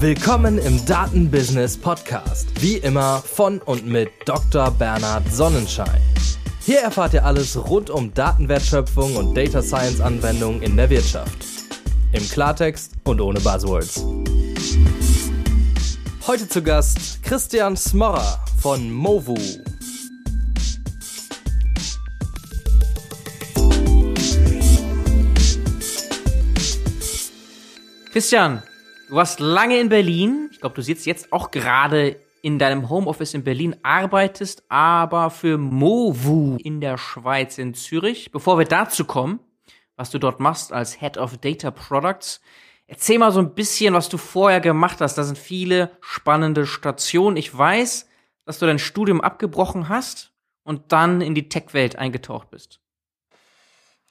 Willkommen im Datenbusiness Podcast. Wie immer von und mit Dr. Bernhard Sonnenschein. Hier erfahrt ihr alles rund um Datenwertschöpfung und Data Science Anwendungen in der Wirtschaft. Im Klartext und ohne Buzzwords. Heute zu Gast Christian Smorrer von Movu. Christian, du warst lange in Berlin. Ich glaube, du sitzt jetzt auch gerade in deinem Homeoffice in Berlin, arbeitest aber für Movu in der Schweiz, in Zürich. Bevor wir dazu kommen, was du dort machst als Head of Data Products, erzähl mal so ein bisschen, was du vorher gemacht hast. Da sind viele spannende Stationen. Ich weiß, dass du dein Studium abgebrochen hast und dann in die Tech-Welt eingetaucht bist.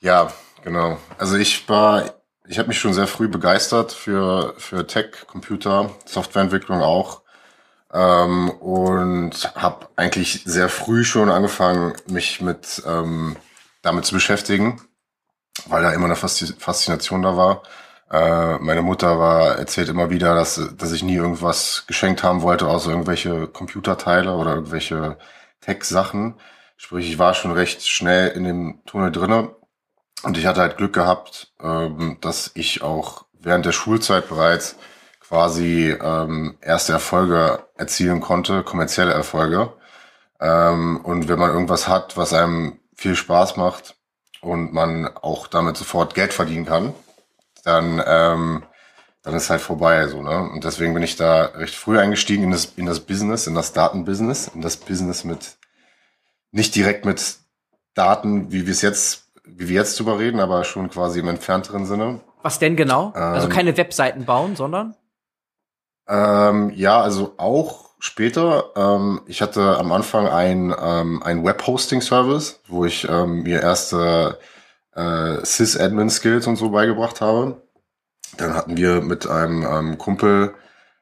Ja, genau. Also ich war ich habe mich schon sehr früh begeistert für, für Tech, Computer, Softwareentwicklung auch. Ähm, und habe eigentlich sehr früh schon angefangen, mich mit ähm, damit zu beschäftigen, weil da immer eine Faszination da war. Äh, meine Mutter war erzählt immer wieder, dass, dass ich nie irgendwas geschenkt haben wollte, außer irgendwelche Computerteile oder irgendwelche Tech-Sachen. Sprich, ich war schon recht schnell in dem Tunnel drinne und ich hatte halt Glück gehabt, ähm, dass ich auch während der Schulzeit bereits quasi ähm, erste Erfolge erzielen konnte, kommerzielle Erfolge. Ähm, und wenn man irgendwas hat, was einem viel Spaß macht und man auch damit sofort Geld verdienen kann, dann, ähm, dann ist halt vorbei so, ne? Und deswegen bin ich da recht früh eingestiegen in das, in das Business, in das Datenbusiness, in das Business mit nicht direkt mit Daten, wie wir es jetzt wie wir jetzt drüber reden, aber schon quasi im entfernteren Sinne. Was denn genau? Also ähm, also keine Webseiten bauen, sondern? Ähm, ja, also auch später. Ähm, ich hatte am Anfang ein, ähm, ein Web-Hosting-Service, wo ich ähm, mir erste äh, Sys-Admin-Skills und so beigebracht habe. Dann hatten wir mit einem ähm, Kumpel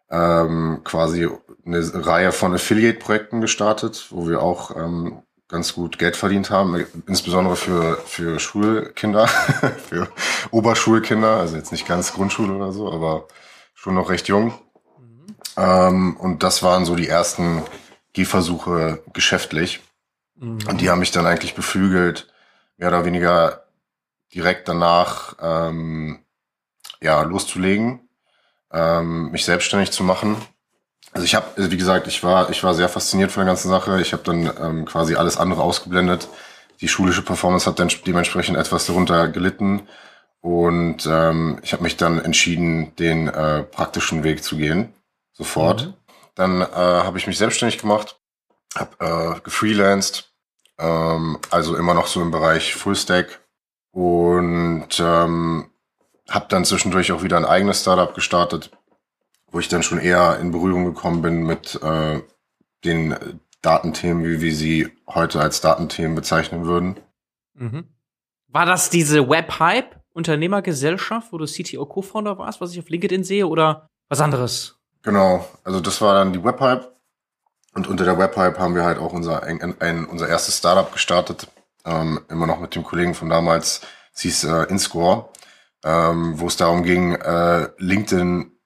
ähm, quasi eine Reihe von Affiliate-Projekten gestartet, wo wir auch ähm, ganz gut Geld verdient haben, insbesondere für, für Schulkinder, für Oberschulkinder, also jetzt nicht ganz Grundschule oder so, aber schon noch recht jung. Mhm. Ähm, und das waren so die ersten Gehversuche geschäftlich. Mhm. Und die haben mich dann eigentlich beflügelt, mehr oder weniger direkt danach ähm, ja, loszulegen, ähm, mich selbstständig zu machen also ich habe, wie gesagt, ich war, ich war sehr fasziniert von der ganzen Sache. Ich habe dann ähm, quasi alles andere ausgeblendet. Die schulische Performance hat dann dementsprechend etwas darunter gelitten. Und ähm, ich habe mich dann entschieden, den äh, praktischen Weg zu gehen. Sofort. Mhm. Dann äh, habe ich mich selbstständig gemacht, habe äh, gefreelanced, ähm, also immer noch so im Bereich Fullstack und ähm, habe dann zwischendurch auch wieder ein eigenes Startup gestartet, wo ich dann schon eher in Berührung gekommen bin mit äh, den Datenthemen, wie wir sie heute als Datenthemen bezeichnen würden. Mhm. War das diese Web-Hype Unternehmergesellschaft, wo du CTO Co-Founder warst, was ich auf LinkedIn sehe, oder was anderes? Genau, also das war dann die Web-Hype. Und unter der Web-Hype haben wir halt auch unser, ein, ein, unser erstes Startup gestartet, ähm, immer noch mit dem Kollegen von damals, es hieß äh, InScore, ähm, wo es darum ging, äh, LinkedIn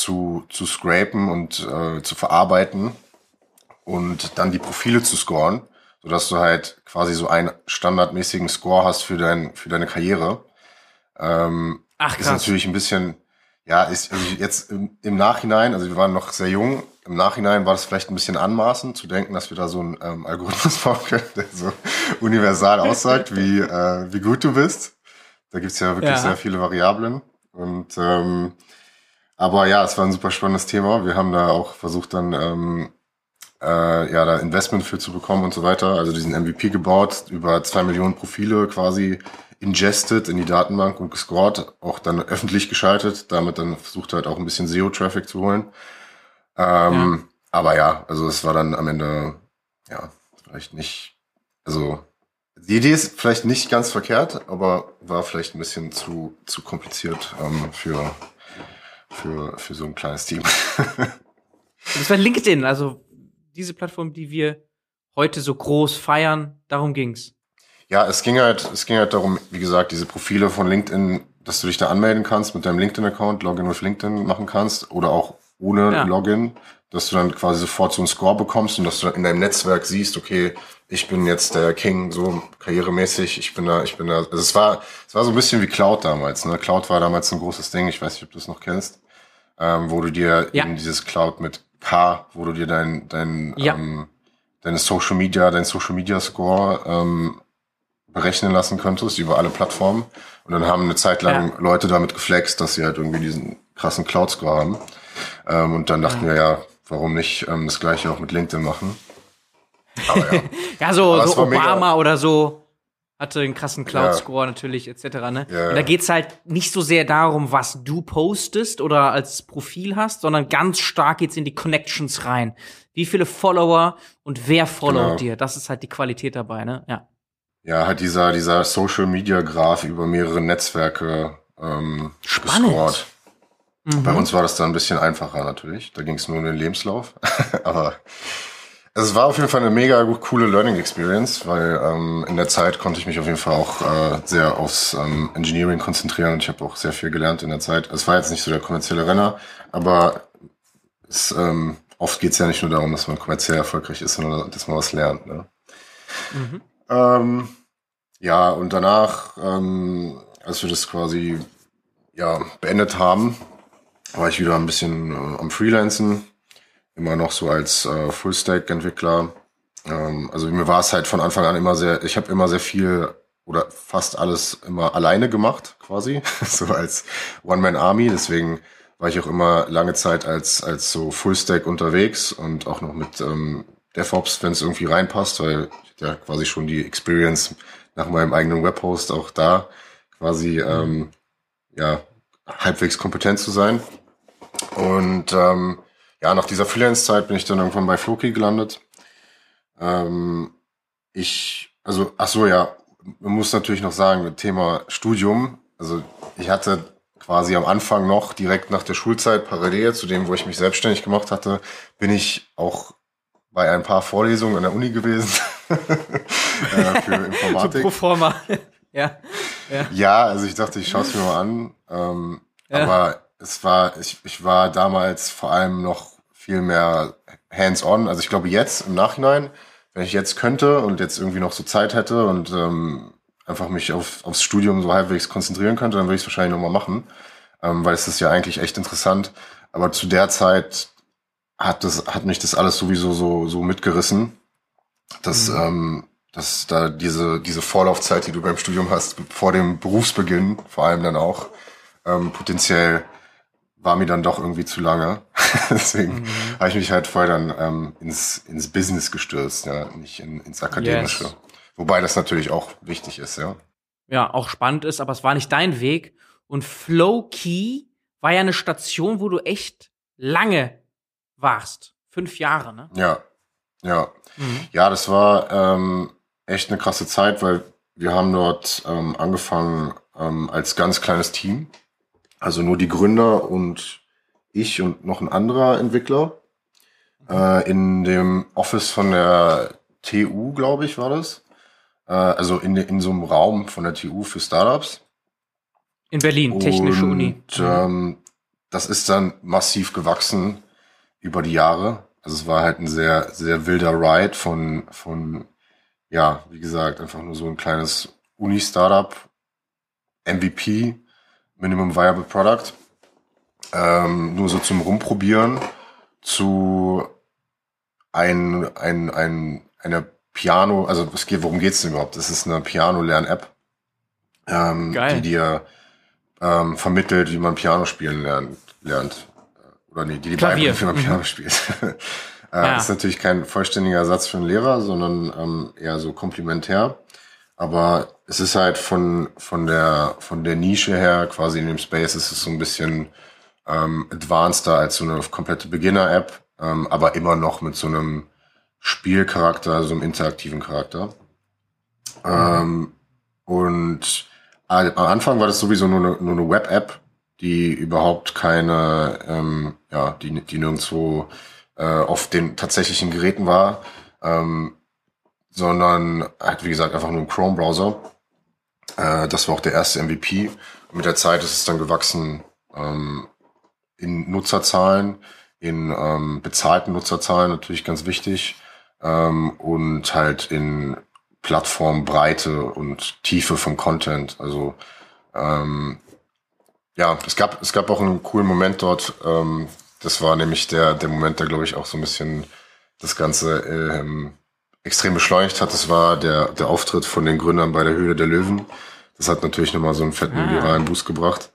zu, zu scrapen und äh, zu verarbeiten und dann die Profile zu scoren, sodass du halt quasi so einen standardmäßigen Score hast für, dein, für deine Karriere. Ähm, Ach, krass. Ist natürlich ein bisschen, ja, ist also jetzt im, im Nachhinein, also wir waren noch sehr jung, im Nachhinein war das vielleicht ein bisschen anmaßend zu denken, dass wir da so einen ähm, Algorithmus bauen können, der so universal aussagt, wie, äh, wie gut du bist. Da gibt's ja wirklich ja. sehr viele Variablen. Und ähm, aber ja, es war ein super spannendes Thema. Wir haben da auch versucht dann ähm, äh, ja da Investment für zu bekommen und so weiter. Also diesen MVP gebaut, über zwei Millionen Profile quasi ingested in die Datenbank und gescored, auch dann öffentlich geschaltet, damit dann versucht halt auch ein bisschen SEO-Traffic zu holen. Ähm, ja. Aber ja, also es war dann am Ende ja vielleicht nicht, also die Idee ist vielleicht nicht ganz verkehrt, aber war vielleicht ein bisschen zu zu kompliziert ähm, für für, für so ein kleines Team. das war LinkedIn, also diese Plattform, die wir heute so groß feiern, darum ging's. Ja, es ging halt, es ging halt darum, wie gesagt, diese Profile von LinkedIn, dass du dich da anmelden kannst mit deinem LinkedIn-Account, Login with LinkedIn machen kannst oder auch ohne Ja. Login, dass du dann quasi sofort so einen Score bekommst und dass du dann in deinem Netzwerk siehst, okay, ich bin jetzt der King, so karrieremäßig, ich bin da, ich bin da. Also es war, es war so ein bisschen wie Cloud damals. Ne? Cloud war damals ein großes Ding, ich weiß nicht, ob du es noch kennst, ähm, wo du dir Ja. eben dieses Cloud mit K, wo du dir dein, dein, Ja. ähm, deine Social Media, dein Social Media Score ähm, berechnen lassen könntest über alle Plattformen. Und dann haben eine Zeit lang Leute damit geflext, dass sie halt irgendwie diesen krassen Cloud-Score haben. Ähm, und dann dachten wir ja, warum nicht ähm, das gleiche auch mit LinkedIn machen? Aber ja. Ja, so, so war mega. Obama oder so hatte einen krassen Cloud-Score natürlich, etc. Ne? Ja, Und da ja. geht's halt nicht so sehr darum, was du postest oder als Profil hast, sondern ganz stark geht's in die Connections rein. Wie viele Follower und wer followt Genau. dir? Das ist halt die Qualität dabei, ne? Ja. ja, halt dieser, dieser Social Media Graph über mehrere Netzwerke ähm, Spannend. gescored. Mhm. Bei uns war das dann ein bisschen einfacher natürlich. Da ging es nur um den Lebenslauf. Aber es war auf jeden Fall eine mega coole Learning Experience, weil ähm, in der Zeit konnte ich mich auf jeden Fall auch äh, sehr aufs ähm, Engineering konzentrieren und ich habe auch sehr viel gelernt in der Zeit. Es war jetzt nicht so der kommerzielle Renner, aber es, ähm, oft geht es ja nicht nur darum, dass man kommerziell erfolgreich ist, sondern dass man was lernt. Ne? Mhm. Ähm, ja, und danach, ähm, als wir das quasi ja, beendet haben, war ich wieder ein bisschen äh, am Freelancen, immer noch so als äh, Full-Stack-Entwickler. Ähm, also mir war es halt von Anfang an immer sehr, ich habe immer sehr viel oder fast alles immer alleine gemacht, quasi, so als One-Man-Army. Deswegen war ich auch immer lange Zeit als, als so Full-Stack unterwegs und auch noch mit ähm, DevOps, wenn es irgendwie reinpasst, weil ich ja quasi schon die Experience nach meinem eigenen Webhost auch da quasi ähm, ja halbwegs kompetent zu sein. Und ähm, ja, nach dieser Freelance-Zeit bin ich dann irgendwann bei Floki gelandet. Ähm, ich, also, ach so, ja, man muss natürlich noch sagen, Thema Studium. Also ich hatte quasi am Anfang noch, direkt nach der Schulzeit, parallel zu dem, wo ich mich selbstständig gemacht hatte, bin ich auch bei ein paar Vorlesungen an der Uni gewesen äh, für Informatik. Pro forma. ja. ja. Ja, also ich dachte, ich schaue es mir mal an. Ähm, Ja. Aber es war, ich, ich war damals vor allem noch viel mehr hands-on. Also ich glaube jetzt im Nachhinein, wenn ich jetzt könnte und jetzt irgendwie noch so Zeit hätte und ähm, einfach mich auf, aufs Studium so halbwegs konzentrieren könnte, dann würde ich es wahrscheinlich nochmal machen. Ähm, weil es ist ja eigentlich echt interessant. Aber zu der Zeit hat das, hat mich das alles sowieso so, so mitgerissen, dass, ähm, dass da diese, diese Vorlaufzeit, die du beim Studium hast, vor dem Berufsbeginn, vor allem dann auch, ähm, potenziell war mir dann doch irgendwie zu lange. Deswegen habe ich mich halt voll dann ähm, ins, ins Business gestürzt, ja, nicht in, ins Akademische. Yes. Wobei das natürlich auch wichtig ist, ja. ja, auch spannend ist, aber es war nicht dein Weg. Und Flow Key war ja eine Station, wo du echt lange warst. Fünf Jahre, ne? Ja, ja. Mhm. Ja, das war ähm, echt eine krasse Zeit, weil wir haben dort ähm, angefangen ähm, als ganz kleines Team. Also nur die Gründer und ich und noch ein anderer Entwickler. Äh, in dem Office von der TU, glaube ich, war das. Äh, also in, in so einem Raum von der TU für Startups. In Berlin, Technische und, Uni. Mhm. Ähm, das ist dann massiv gewachsen über die Jahre. Also es war halt ein sehr, sehr wilder Ride von, von, ja, wie gesagt, einfach nur so ein kleines Uni-Startup, MVP, Minimum Viable Product, ähm, nur so zum Rumprobieren zu ein, ein, ein, einer Piano, also es geht, worum geht's denn überhaupt? Das ist eine Piano-Lern-App, ähm, die dir ähm, vermittelt, wie man Piano spielen lernt. lernt. Oder nee, die die Klavier. beibringt, wie man Mhm. Piano spielt. äh, Ja. Ist natürlich kein vollständiger Ersatz für einen Lehrer, sondern ähm, eher so komplementär. Aber es ist halt von, von, der, von der Nische her, quasi in dem Space, ist es so ein bisschen ähm, advanceder als so eine komplette Beginner-App, ähm, aber immer noch mit so einem Spielcharakter, so einem interaktiven Charakter. Ähm, und am Anfang war das sowieso nur eine, nur eine Web-App, die überhaupt keine, ähm, ja, die, die nirgendwo äh, auf den tatsächlichen Geräten war, ähm, sondern halt, wie gesagt, einfach nur ein Chrome-Browser. Äh, das war auch der erste MVP. Mit der Zeit ist es dann gewachsen ähm, in Nutzerzahlen, in ähm, bezahlten Nutzerzahlen natürlich ganz wichtig ähm, und halt in Plattformbreite und Tiefe vom Content. Also ähm, ja, es gab es gab auch einen coolen Moment dort. Ähm, das war nämlich der der Moment, der glaube ich auch so ein bisschen das Ganze ähm, extrem beschleunigt hat. Das war der der Auftritt von den Gründern bei der Höhle der Löwen. Das hat natürlich nochmal so einen fetten ah. viralen Boost gebracht.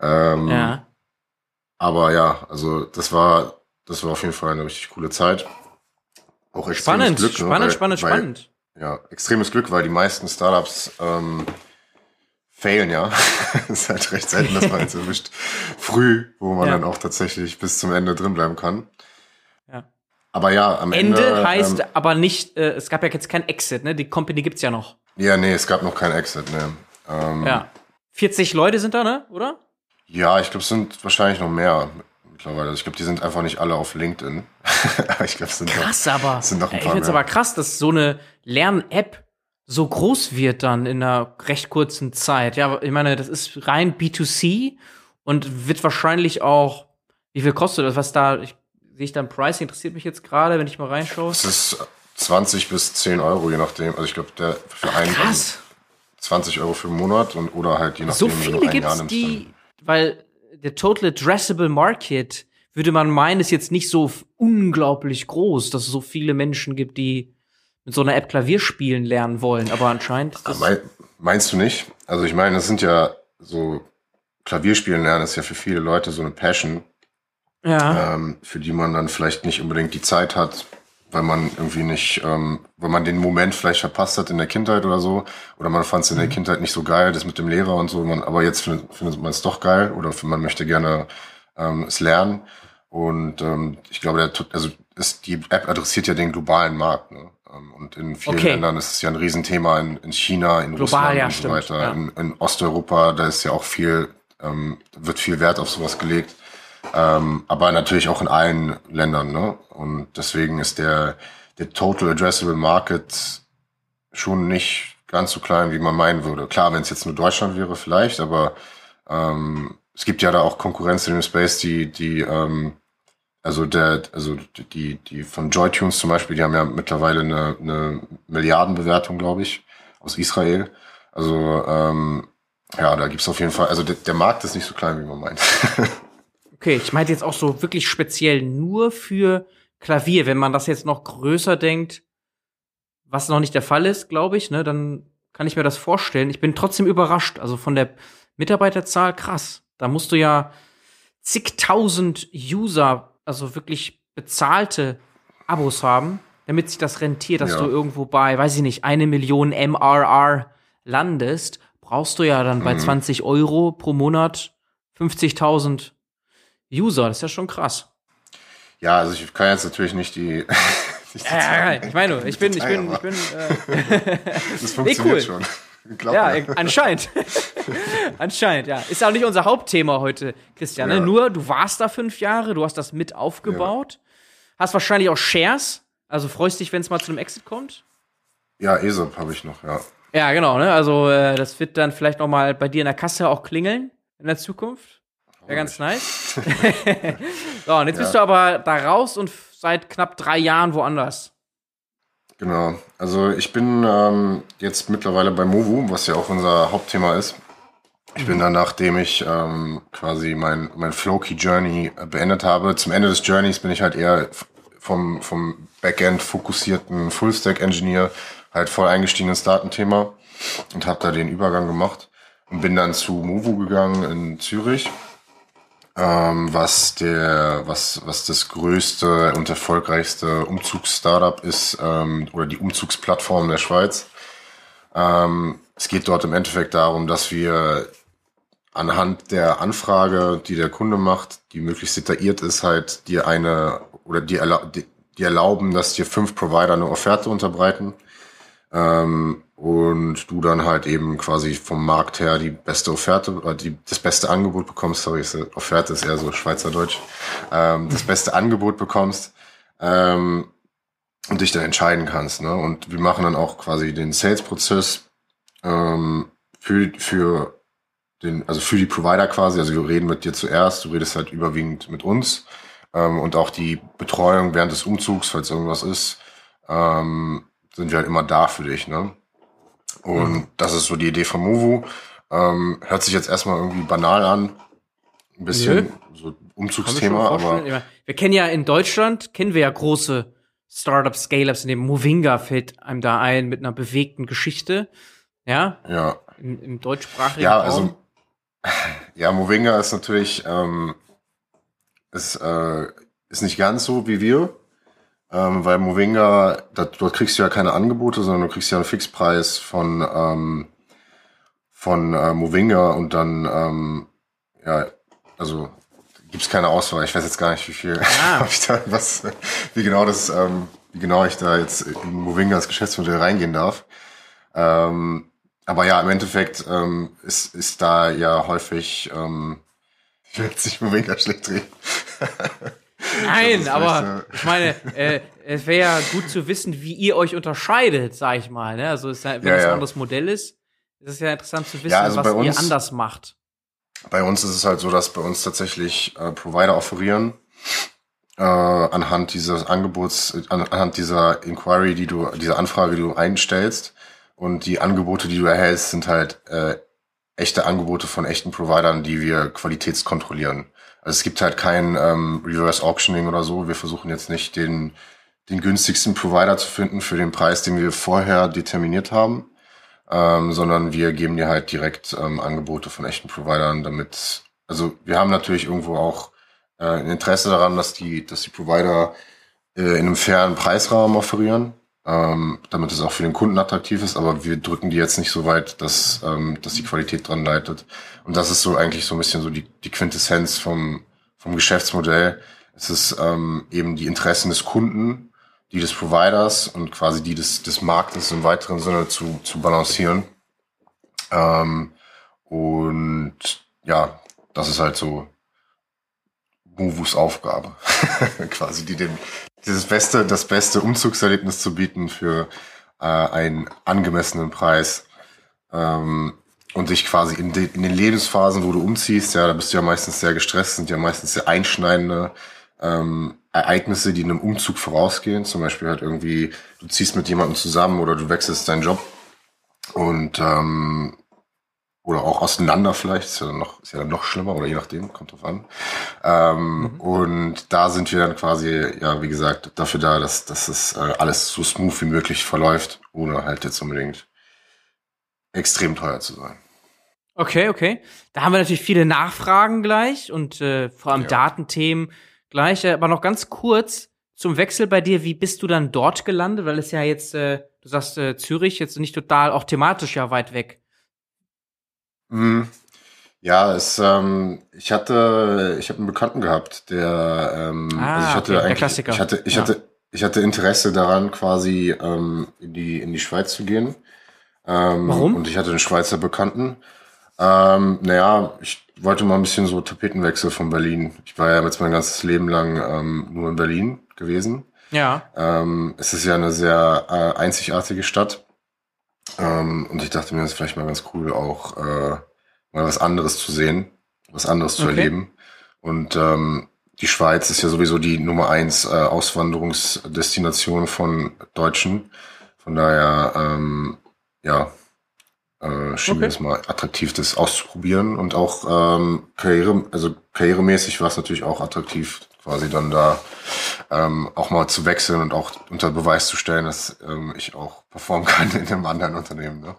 Ähm, ja. Aber ja, also das war das war auf jeden Fall eine richtig coole Zeit. Auch extremes spannend, Glück. Spannend, ne? weil, spannend, weil, spannend. Ja, extremes Glück, weil die meisten Startups ähm, failen ja. ist halt recht selten, dass man jetzt erwischt früh, wo man ja. dann auch tatsächlich bis zum Ende drin bleiben kann. Aber ja, am Ende. Ende heißt ähm, aber nicht, äh, es gab ja jetzt kein Exit, ne? Die Company gibt's ja noch. Ja, nee, es gab noch kein Exit, ne. Ähm, ja. 40 Leute sind da, ne? Oder? Ja, ich glaube, es sind wahrscheinlich noch mehr mittlerweile. Also ich glaube, die sind einfach nicht alle auf LinkedIn. ich glaube, es sind krass, noch, aber sind noch ein ich finde es aber krass, dass so eine Lern-App so groß wird dann in einer recht kurzen Zeit. Ja, ich meine, das ist rein B2C und wird wahrscheinlich auch, wie viel kostet das? Was da, ich, sehe ich dann Pricing, interessiert mich jetzt gerade, wenn ich mal reinschaue. Es ist 20 bis 10 Euro, je nachdem. Also ich glaube, der für einen Krass. 20 Euro für einen Monat und oder halt je nachdem, so viele wie du Jahr nimmst. Die, weil der Total Addressable Market würde man meinen, ist jetzt nicht so unglaublich groß, dass es so viele Menschen gibt, die mit so einer App Klavier spielen lernen wollen. Aber anscheinend. Aber meinst du nicht? Also ich meine, das sind ja so Klavierspielen lernen ist ja für viele Leute so eine Passion. Ja. Ähm, für die man dann vielleicht nicht unbedingt die Zeit hat, weil man irgendwie nicht, ähm, weil man den Moment vielleicht verpasst hat in der Kindheit oder so, oder man fand es in der mhm. Kindheit nicht so geil, das mit dem Lehrer und so, man, aber jetzt findet, findet man es doch geil oder man möchte gerne ähm, es lernen. Und ähm, ich glaube, der, also ist, die App adressiert ja den globalen Markt. Ne? Ähm, und in vielen okay. Ländern ist es ja ein Riesenthema, in, in China, in Global, Russland ja, und so stimmt, weiter. Ja. In, in Osteuropa, da ist ja auch viel, ähm, wird viel Wert auf sowas gelegt. Ähm, aber natürlich auch in allen Ländern. Ne? Und deswegen ist der, der Total Addressable Market schon nicht ganz so klein, wie man meinen würde. Klar, wenn es jetzt nur Deutschland wäre, vielleicht, aber ähm, es gibt ja da auch Konkurrenz in dem Space, die, die, ähm, also der, also die, die von Joytunes zum Beispiel, die haben ja mittlerweile eine, eine Milliardenbewertung, glaube ich, aus Israel. Also ähm, ja, da gibt's auf jeden Fall, also der, der Markt ist nicht so klein, wie man meint. Okay, ich meinte jetzt auch so wirklich speziell nur für Klavier. Wenn man das jetzt noch größer denkt, was noch nicht der Fall ist, glaube ich, ne, dann kann ich mir das vorstellen. Ich bin trotzdem überrascht. Also von der Mitarbeiterzahl krass. Da musst du ja zigtausend User, also wirklich bezahlte Abos haben, damit sich das rentiert, dass ja. du irgendwo bei, weiß ich nicht, eine Million MRR landest, brauchst du ja dann mhm. bei 20 Euro pro Monat 50.000 User, das ist ja schon krass. Ja, also ich kann jetzt natürlich nicht die. nicht die ja, ja, ich meine, ich bin, ich bin, ich bin. Äh, das funktioniert nee, cool. schon. Glaub ja, mir. anscheinend. anscheinend, ja. Ist auch nicht unser Hauptthema heute, Christian. Ne? Ja. Nur, du warst da fünf Jahre, du hast das mit aufgebaut, ja. hast wahrscheinlich auch Shares, also freust dich, wenn es mal zu einem Exit kommt? Ja, ESOP habe ich noch, ja. Ja, genau, ne? Also äh, das wird dann vielleicht noch mal bei dir in der Kasse auch klingeln in der Zukunft. Wäre ganz nice. so, und jetzt ja. bist du aber da raus und seit knapp drei Jahren woanders. Genau. Also ich bin ähm, jetzt mittlerweile bei Movu, was ja auch unser Hauptthema ist. Ich bin dann, nachdem ich ähm, quasi mein, mein Flowkey Journey beendet habe, zum Ende des Journeys bin ich halt eher vom, vom Backend fokussierten Fullstack-Engineer halt voll eingestiegen ins Datenthema und habe da den Übergang gemacht und bin dann zu Movu gegangen in Zürich ähm, was der, was, was das größte und erfolgreichste Umzugsstartup ist ähm, oder die Umzugsplattform der Schweiz. Ähm, es geht dort im Endeffekt darum, dass wir anhand der Anfrage, die der Kunde macht, die möglichst detailliert ist, halt dir eine oder die, erla die, die erlauben, dass dir fünf Provider eine Offerte unterbreiten. Ähm, und du dann halt eben quasi vom Markt her die beste Offerte oder die, das beste Angebot bekommst, sorry, Offerte ist eher so Schweizerdeutsch, ähm, das beste Angebot bekommst ähm, und dich dann entscheiden kannst. Ne? Und wir machen dann auch quasi den Sales-Prozess ähm, für, für den, also für die Provider quasi, also wir reden mit dir zuerst, du redest halt überwiegend mit uns Ähm, und auch die Betreuung während des Umzugs, falls irgendwas ist, ähm, sind wir halt immer da für dich. Ne? Und mhm. das ist so die Idee von Movu. Ähm, hört sich jetzt erstmal irgendwie banal an. Ein bisschen Nö. so Umzugsthema, aber. Wir kennen ja in Deutschland, kennen wir ja große Startup Scale-Ups, in dem Movinga fällt einem da ein mit einer bewegten Geschichte. Ja? Ja. Im, im deutschsprachigen Ja, also, ja, Movinga ist natürlich, ähm, ist, äh, ist nicht ganz so wie wir, ähm, weil Movinga, da, dort kriegst du ja keine Angebote, sondern du kriegst ja einen Fixpreis von, ähm, von äh, Movinga und dann, ähm, ja, also gibt's keine Auswahl. Ich weiß jetzt gar nicht, wie viel, ah. ich da, was, wie genau das, ähm, wie genau ich da jetzt in Movingas Geschäftsmodell reingehen darf. Ähm, aber ja, im Endeffekt ähm, ist, ist da ja häufig, ähm, ich will jetzt nicht Movinga schlecht reden. Nein, aber ich meine, äh, es wäre ja gut zu wissen, wie ihr euch unterscheidet, sag ich mal. Ne? Also ist wenn ja, es ein anderes Modell ist, ist es ja interessant zu wissen, also was ihr anders macht. Bei uns ist es halt so, dass bei uns tatsächlich äh, Provider offerieren äh, anhand dieses Angebots, an, anhand dieser Inquiry, die du, dieser Anfrage, die du einstellst und die Angebote, die du erhältst, sind halt äh, echte Angebote von echten Providern, die wir qualitätskontrollieren. Also es gibt halt kein ähm, Reverse Auctioning oder so. Wir versuchen jetzt nicht den den günstigsten Provider zu finden für den Preis, den wir vorher determiniert haben, ähm, sondern wir geben dir halt direkt ähm, Angebote von echten Providern, damit, also wir haben natürlich irgendwo auch äh, ein Interesse daran, dass die, dass die Provider äh, in einem fairen Preisrahmen offerieren, ähm, damit es auch für den Kunden attraktiv ist, aber wir drücken die jetzt nicht so weit, dass, ähm, dass die Qualität dran leitet. Und das ist so eigentlich so ein bisschen so die, die Quintessenz vom, vom Geschäftsmodell. Es ist ähm, eben die Interessen des Kunden die des Providers und quasi die des, des Marktes im weiteren Sinne zu, zu balancieren. Ähm, und ja, das ist halt so Movus Aufgabe, quasi die dem dieses beste, das beste Umzugserlebnis zu bieten für äh, einen angemessenen Preis. Ähm, und dich quasi in, de, in den Lebensphasen, wo du umziehst, ja, da bist du ja meistens sehr gestresst, sind ja meistens sehr einschneidende ähm, Ereignisse, die einem Umzug vorausgehen. Zum Beispiel halt irgendwie, du ziehst mit jemandem zusammen oder du wechselst deinen Job und ähm, oder auch auseinander vielleicht, ist ja dann noch, ist ja dann noch schlimmer oder je nachdem, kommt drauf an. Ähm, mhm. Und da sind wir dann quasi, ja, wie gesagt, dafür da, dass, dass es äh, alles so smooth wie möglich verläuft, ohne halt jetzt unbedingt extrem teuer zu sein. Okay, okay. Da haben wir natürlich viele Nachfragen gleich und äh, vor allem ja. Datenthemen gleich. Aber noch ganz kurz zum Wechsel bei dir. Wie bist du dann dort gelandet? Weil es ja jetzt, äh, du sagst äh, Zürich, jetzt nicht total auch thematisch ja weit weg. Mhm. Ja, es, ähm, ich hatte, ich habe einen Bekannten gehabt, der, ähm, ah, also ich hatte okay, eigentlich, Klassiker. ich hatte, ich ja. hatte, ich hatte Interesse daran, quasi ähm, in die in die Schweiz zu gehen. Ähm, Warum? Und ich hatte einen Schweizer Bekannten. Ähm, naja, ich wollte mal ein bisschen so Tapetenwechsel von Berlin. Ich war ja jetzt mein ganzes Leben lang ähm, nur in Berlin gewesen. Ja. Ähm, es ist ja eine sehr äh, einzigartige Stadt. Ähm, und ich dachte mir, es ist vielleicht mal ganz cool, auch äh, mal was anderes zu sehen, was anderes zu okay. erleben. Und ähm, die Schweiz ist ja sowieso die Nummer eins äh, Auswanderungsdestination von Deutschen. Von daher, ähm, ja, äh, schien okay. mir das mal attraktiv, das auszuprobieren und auch ähm, Karriere, also karrieremäßig war es natürlich auch attraktiv, quasi dann da ähm, auch mal zu wechseln und auch unter Beweis zu stellen, dass ähm, ich auch performen kann in einem anderen Unternehmen. Ne?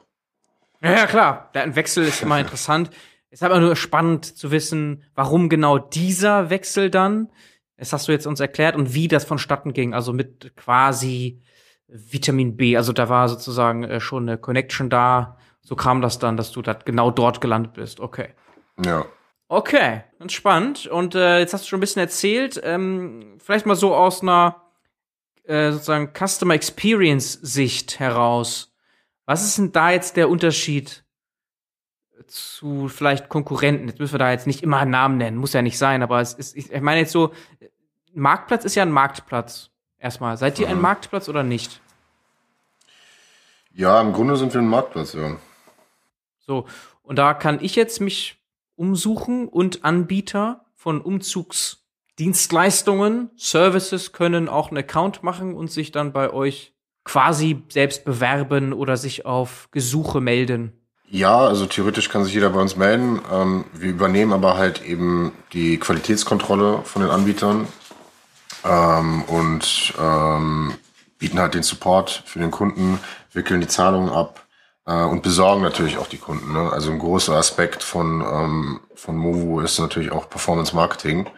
Ja, ja, klar. Ein Wechsel ist immer interessant. Es ist aber nur spannend zu wissen, warum genau dieser Wechsel dann. Das hast du jetzt uns erklärt und wie das vonstatten ging. Also mit quasi Vitamin B. Also da war sozusagen äh, schon eine Connection da so kam das dann, dass du da genau dort gelandet bist. Okay. Ja. Okay, entspannt. Und äh, jetzt hast du schon ein bisschen erzählt, ähm, vielleicht mal so aus einer äh, sozusagen Customer Experience Sicht heraus. Was ist denn da jetzt der Unterschied zu vielleicht Konkurrenten? Jetzt müssen wir da jetzt nicht immer einen Namen nennen, muss ja nicht sein, aber es ist, ich, meine jetzt so, Marktplatz ist ja ein Marktplatz. Erstmal, seid ihr mhm. ein Marktplatz oder nicht? Ja, im Grunde sind wir ein Marktplatz, ja. So, und da kann ich jetzt mich umsuchen und Anbieter von Umzugs Dienstleistungen, Services können auch einen Account machen und sich dann bei euch quasi selbst bewerben oder sich auf Gesuche melden. Ja, also theoretisch kann sich jeder bei uns melden. Ähm, wir übernehmen aber halt eben die Qualitätskontrolle von den Anbietern ähm, und ähm, bieten halt den Support für den Kunden, wickeln die Zahlungen ab äh, und besorgen natürlich auch die Kunden. Ne? Also ein großer Aspekt von, ähm, von Movo ist natürlich auch Performance Marketing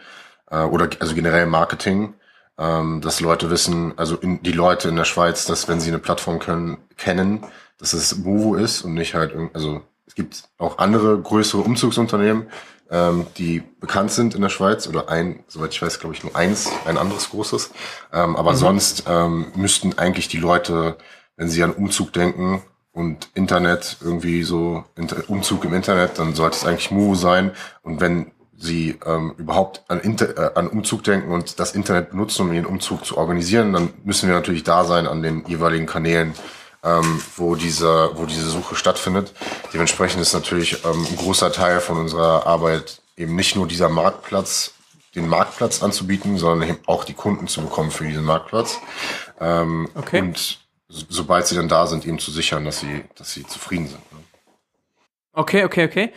äh, oder also generell Marketing, ähm, dass Leute wissen, also in, die Leute in der Schweiz, dass wenn sie eine Plattform können, kennen, dass es Movo ist und nicht halt, also es gibt auch andere größere Umzugsunternehmen, ähm, die bekannt sind in der Schweiz oder ein, soweit ich weiß, glaube ich nur eins, ein anderes großes. Ähm, aber mhm. sonst ähm, müssten eigentlich die Leute, wenn sie an Umzug denken und Internet irgendwie so Umzug im Internet, dann sollte es eigentlich Movo sein. Und wenn sie ähm, überhaupt an, Inter äh, an Umzug denken und das Internet benutzen, um ihren Umzug zu organisieren, dann müssen wir natürlich da sein an den jeweiligen Kanälen, ähm, wo diese, wo diese Suche stattfindet. Dementsprechend ist natürlich ähm, ein großer Teil von unserer Arbeit eben nicht nur dieser Marktplatz, den Marktplatz anzubieten, sondern eben auch die Kunden zu bekommen für diesen Marktplatz. Ähm, okay. Und so, sobald sie dann da sind, eben zu sichern, dass sie, dass sie zufrieden sind. Ne? Okay, okay, okay.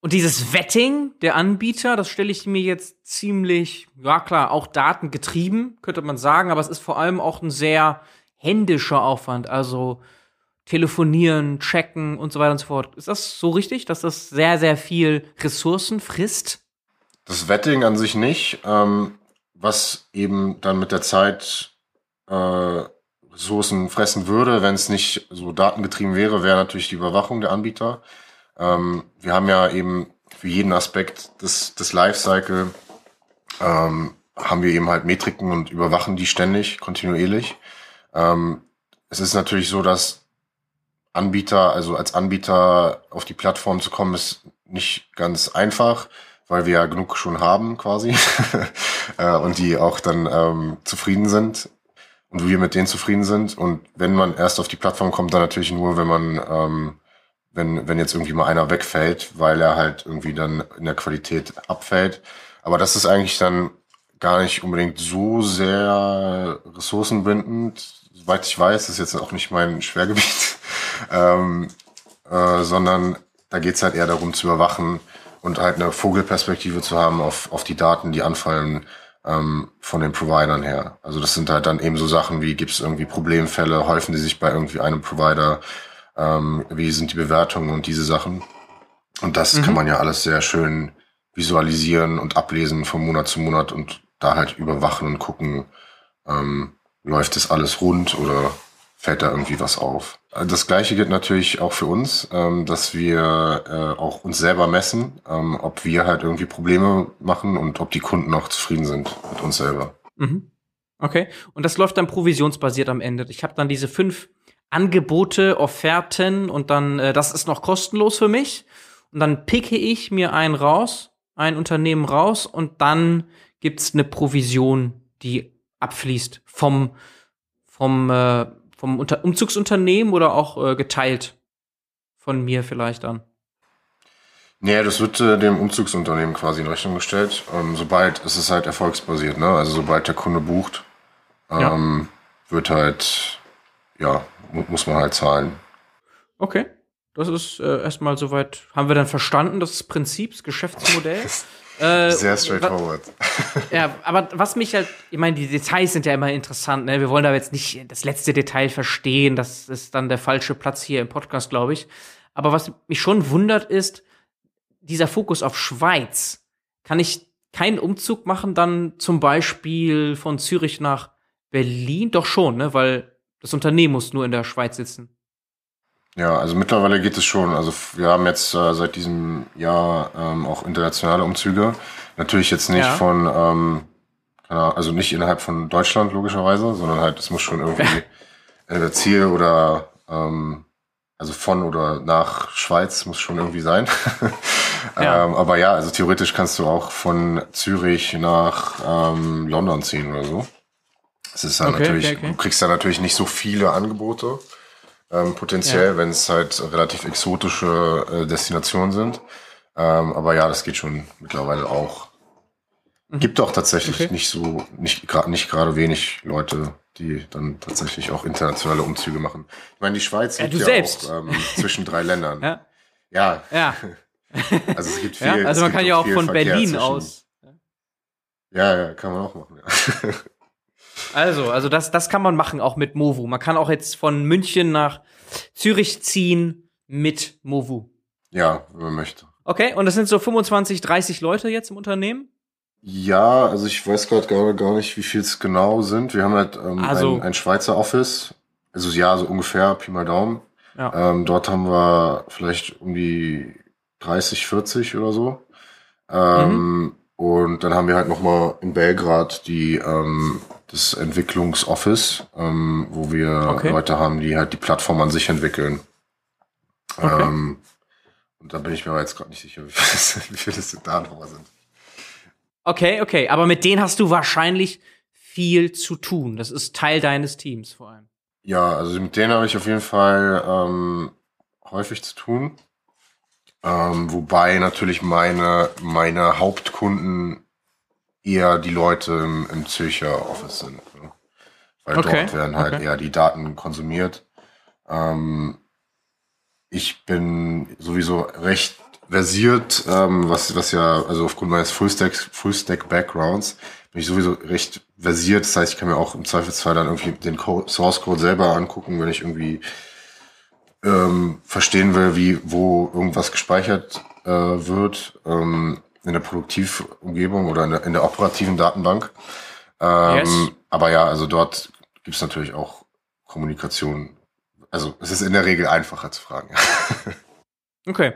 Und dieses Vetting der Anbieter, das stelle ich mir jetzt ziemlich, ja klar, auch datengetrieben, könnte man sagen, aber es ist vor allem auch ein sehr händischer Aufwand, also telefonieren, checken und so weiter und so fort. Ist das so richtig, dass das sehr, sehr viel Ressourcen frisst? Das Vetting an sich nicht, ähm, was eben dann mit der Zeit äh, Ressourcen fressen würde, wenn es nicht so datengetrieben wäre, wäre natürlich die Überwachung der Anbieter. Ähm, wir haben ja eben für jeden Aspekt des, des Lifecycle ähm, haben wir eben halt Metriken und überwachen die ständig, kontinuierlich. Ähm, es ist natürlich so, dass Anbieter, also als Anbieter auf die Plattform zu kommen, ist nicht ganz einfach, weil wir ja genug schon haben quasi äh, und die auch dann ähm, zufrieden sind und wir mit denen zufrieden sind. Und wenn man erst auf die Plattform kommt, dann natürlich nur, wenn man, ähm, wenn, wenn jetzt irgendwie mal einer wegfällt, weil er halt irgendwie dann in der Qualität abfällt. Aber das ist eigentlich dann gar nicht unbedingt so sehr ressourcenbindend, soweit ich weiß, ist jetzt auch nicht mein Schwergebiet, ähm, äh, sondern da geht's halt eher darum zu überwachen und halt eine Vogelperspektive zu haben auf, auf die Daten, die anfallen ähm, von den Providern her. Also das sind halt dann eben so Sachen wie, gibt es irgendwie Problemfälle, häufen die sich bei irgendwie einem Provider, ähm, wie sind die Bewertungen und diese Sachen. Und das mhm. kann man ja alles sehr schön visualisieren und ablesen von Monat zu Monat und da halt überwachen und gucken, ähm, läuft das alles rund oder fällt da irgendwie was auf. Das gleiche gilt natürlich auch für uns, ähm, dass wir äh, auch uns selber messen, ähm, ob wir halt irgendwie Probleme machen und ob die Kunden auch zufrieden sind mit uns selber. Mhm. Okay. Und das läuft dann provisionsbasiert am Ende. Ich habe dann diese fünf Angebote, Offerten und dann, äh, das ist noch kostenlos für mich. Und dann picke ich mir einen raus, ein Unternehmen raus und dann gibt's eine Provision, die abfließt vom, vom, äh, vom Unter Umzugsunternehmen oder auch äh, geteilt von mir vielleicht an? Nee, das wird äh, dem Umzugsunternehmen quasi in Rechnung gestellt. Ähm, sobald, es ist halt erfolgsbasiert, ne? Also sobald der Kunde bucht, ähm, ja. wird halt, ja, mu muss man halt zahlen. Okay. Das ist äh, erstmal soweit, haben wir dann verstanden, das Prinzip, das Geschäftsmodell. Äh, Sehr straightforward. Ja, aber was mich halt, ich meine, die Details sind ja immer interessant, ne? Wir wollen da jetzt nicht das letzte Detail verstehen, das ist dann der falsche Platz hier im Podcast, glaube ich. Aber was mich schon wundert ist, dieser Fokus auf Schweiz. Kann ich keinen Umzug machen, dann zum Beispiel von Zürich nach Berlin? Doch schon, ne? Weil das Unternehmen muss nur in der Schweiz sitzen. Ja, also mittlerweile geht es schon. Also wir haben jetzt äh, seit diesem Jahr ähm, auch internationale Umzüge. Natürlich jetzt nicht ja. von, ähm, also nicht innerhalb von Deutschland logischerweise, sondern halt es muss schon irgendwie äh, Ziel oder ähm, also von oder nach Schweiz muss schon irgendwie sein. ja. ähm, aber ja, also theoretisch kannst du auch von Zürich nach ähm, London ziehen oder so. Es ist dann okay, natürlich, okay, okay. du kriegst da natürlich nicht so viele Angebote ähm, potenziell, ja. wenn es halt relativ exotische äh, Destinationen sind. Ähm, aber ja, das geht schon mittlerweile auch. Mhm. Gibt auch tatsächlich Okay. nicht so, nicht gerade nicht gerade wenig Leute, die dann tatsächlich auch internationale Umzüge machen. Ich meine, die Schweiz Ja, liegt ja selbst. auch ähm, zwischen drei Ländern. Ja. Ja, Ja, also es gibt viel. ja. also man kann ja auch von Verkehr Berlin zwischen- aus. Ja, ja, kann man auch machen. Ja. Also, also das, das kann man machen, auch mit Movu. Man kann auch jetzt von München nach Zürich ziehen mit Movu. ja, wenn man möchte. Okay, und das sind so 25, 30 Leute jetzt im Unternehmen? Ja, also ich weiß gerade gar, gar nicht, wie viel es genau sind. Wir haben halt ähm, Also- ein, ein Schweizer Office. Also ja, so ungefähr, Pi mal Daumen. Ja. Ähm, dort haben wir vielleicht um die 30, 40 oder so. Ähm, Und dann haben wir halt nochmal in Belgrad die, ähm, das Entwicklungsoffice, ähm, wo wir Okay. Leute haben, die halt die Plattform an sich entwickeln. Okay. Ähm, und da bin ich mir aber jetzt gerade nicht sicher, wie viele das, wie viele das da nochmal sind. Okay, okay, aber mit denen hast du wahrscheinlich viel zu tun. Das ist Teil deines Teams vor allem. Ja, also mit denen habe ich auf jeden Fall ähm, häufig zu tun. Ähm, wobei natürlich meine, meine Hauptkunden eher die Leute im, im Zürcher Office sind. Ne? Weil Okay, dort werden halt okay. eher die Daten konsumiert. Ähm, ich bin sowieso recht versiert, ähm, was, was ja, also aufgrund meines Fullstack, Fullstack Backgrounds, bin ich sowieso recht versiert. Das heißt, ich kann mir auch im Zweifelsfall dann irgendwie den Source Code selber angucken, wenn ich irgendwie ähm, verstehen will, wie, wo irgendwas gespeichert äh, wird, ähm, in der Produktivumgebung oder in der, in der operativen Datenbank. Ähm, Yes. Aber ja, also dort gibt es natürlich auch Kommunikation. Also es ist in der Regel einfacher zu fragen. Okay.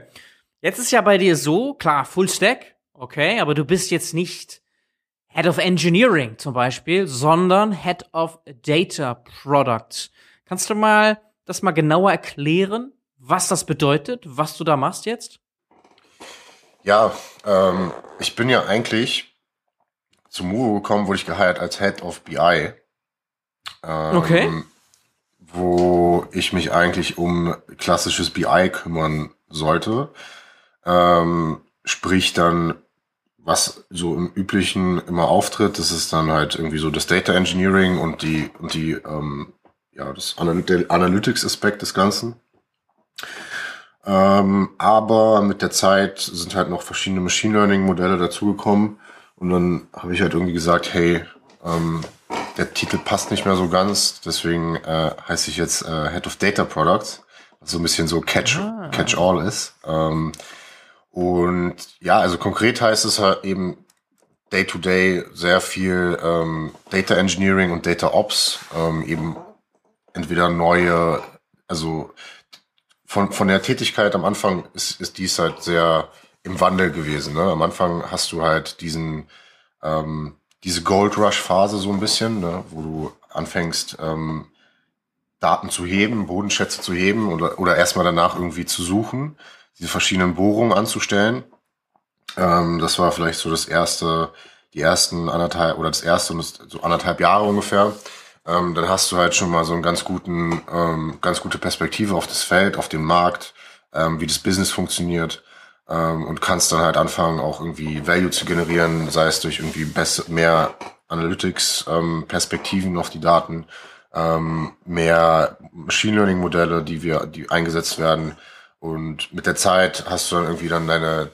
Jetzt ist ja bei dir so, klar, Full Stack, okay, aber du bist jetzt nicht Head of Engineering zum Beispiel, sondern Head of Data Product. Kannst du mal das mal genauer erklären, was das bedeutet, was du da machst jetzt? Ja, ähm, ich bin ja eigentlich zu Muro gekommen, wurde ich geheiert als Head of BI. Ähm, Okay. Wo ich mich eigentlich um klassisches BI kümmern sollte. Ähm, sprich dann, was so im Üblichen immer auftritt, das ist dann halt irgendwie so das Data Engineering und die, und die, ähm, ja, das der Analytics-Aspekt des Ganzen. Ähm, aber mit der Zeit sind halt noch verschiedene Machine Learning Modelle dazugekommen und dann habe ich halt irgendwie gesagt, hey, ähm, der Titel passt nicht mehr so ganz, deswegen äh, heiße ich jetzt äh, Head of Data Products, was so ein bisschen so Catch Ah. Catch All ist. Ähm, und ja, also konkret heißt es halt eben Day to Day sehr viel ähm, Data Engineering und Data Ops, ähm, eben entweder neue, also von, von der Tätigkeit am Anfang ist, ist dies halt sehr im Wandel gewesen. Ne? Am Anfang hast du halt diesen, ähm, diese Gold Rush Phase so ein bisschen, ne? wo du anfängst, ähm, Daten zu heben, Bodenschätze zu heben oder, oder erstmal danach irgendwie zu suchen, diese verschiedenen Bohrungen anzustellen. Ähm, das war vielleicht so das erste, die ersten anderthalb oder das erste und so anderthalb Jahre ungefähr. Ähm, dann hast du halt schon mal so einen ganz guten, ähm, ganz gute Perspektive auf das Feld, auf den Markt, ähm, wie das Business funktioniert ähm, und kannst dann halt anfangen, auch irgendwie Value zu generieren, sei es durch irgendwie bess- mehr Analytics-Perspektiven auf die Daten, ähm, mehr Machine Learning Modelle, die wir, die eingesetzt werden. Und mit der Zeit hast du dann irgendwie dann deine,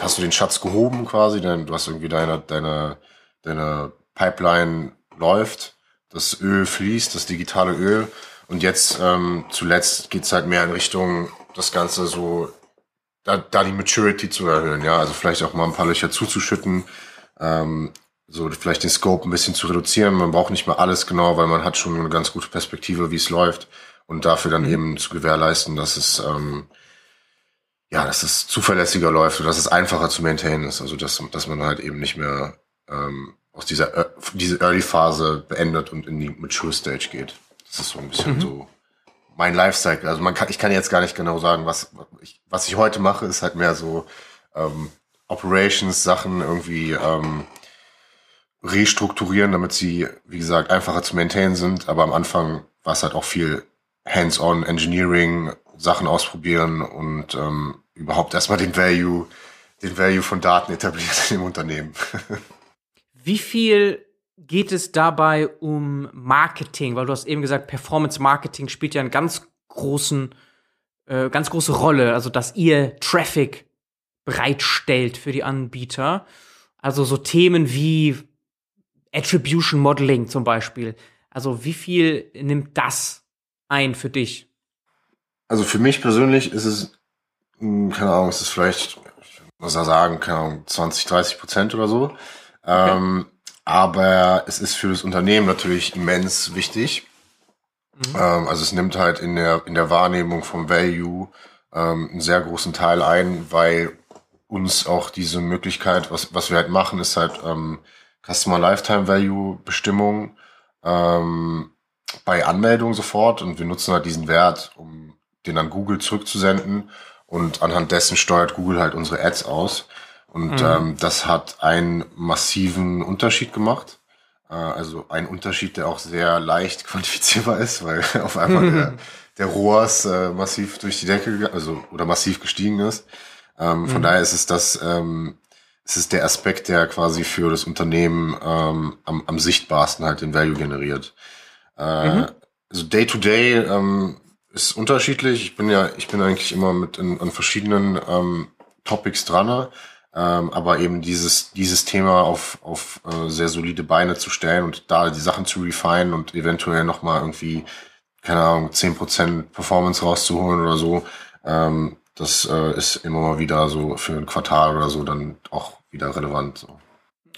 hast du den Schatz gehoben quasi, denn du hast irgendwie deine, deine, deine Pipeline läuft, das Öl fließt, das digitale Öl. Und jetzt ähm, zuletzt geht's halt mehr in Richtung das Ganze so, da, da die Maturity zu erhöhen, ja, also vielleicht auch mal ein paar Löcher zuzuschütten, ähm, so vielleicht den Scope ein bisschen zu reduzieren. Man braucht nicht mal alles genau, weil man hat schon eine ganz gute Perspektive, wie es läuft und dafür dann eben zu gewährleisten, dass es ähm, ja, dass es zuverlässiger läuft und dass es einfacher zu maintainen ist. Also dass, dass man halt eben nicht mehr ähm, aus dieser äh, diese Early Phase beendet und in die Mature Stage geht. Das ist so ein bisschen so mein Lifecycle. Also man kann, ich kann jetzt gar nicht genau sagen, was ich, was ich heute mache, ist halt mehr so ähm, Operations Sachen irgendwie ähm, restrukturieren, damit sie, wie gesagt, einfacher zu maintainen sind. Aber am Anfang war es halt auch viel Hands-on Engineering, Sachen ausprobieren und ähm, überhaupt erstmal den Value, den Value von Daten etabliert im Unternehmen. Wie viel geht es dabei um Marketing? Weil du hast eben gesagt, Performance Marketing spielt ja einen ganz großen, äh, ganz große Rolle. Also, dass ihr Traffic bereitstellt für die Anbieter. Also so Themen wie Attribution Modeling zum Beispiel. Also wie viel nimmt das ein für dich? Also für mich persönlich ist es, hm, keine Ahnung, ist es vielleicht, ich muss ja sagen, keine Ahnung, 20, 30 Prozent oder so. Okay. Ähm, aber es ist für das Unternehmen natürlich immens wichtig. Mhm. Ähm, also es nimmt halt in der, in der Wahrnehmung vom Value ähm, einen sehr großen Teil ein, weil uns auch diese Möglichkeit, was, was wir halt machen, ist halt ähm, Customer Lifetime Value Bestimmung ähm, bei Anmeldung sofort und wir nutzen halt diesen Wert, um den an Google zurückzusenden und anhand dessen steuert Google halt unsere Ads aus und mhm. ähm, das hat einen massiven Unterschied gemacht. Äh, also ein Unterschied, der auch sehr leicht quantifizierbar ist, weil auf einmal der, der ROAS äh, massiv durch die Decke, also oder massiv gestiegen ist. Ähm, von mhm. daher ist es das, ähm, es ist der Aspekt, der quasi für das Unternehmen ähm, am, am sichtbarsten halt den Value generiert. Äh, mhm. Also Day to Day ähm, ist unterschiedlich. Ich bin ja, ich bin eigentlich immer mit in, an verschiedenen ähm, Topics dran, ähm, aber eben dieses dieses Thema auf auf äh, sehr solide Beine zu stellen und da die Sachen zu refine und eventuell noch mal irgendwie keine Ahnung zehn Prozent Performance rauszuholen oder so. Ähm, das äh, ist immer mal wieder so für ein Quartal oder so dann auch wieder relevant. So.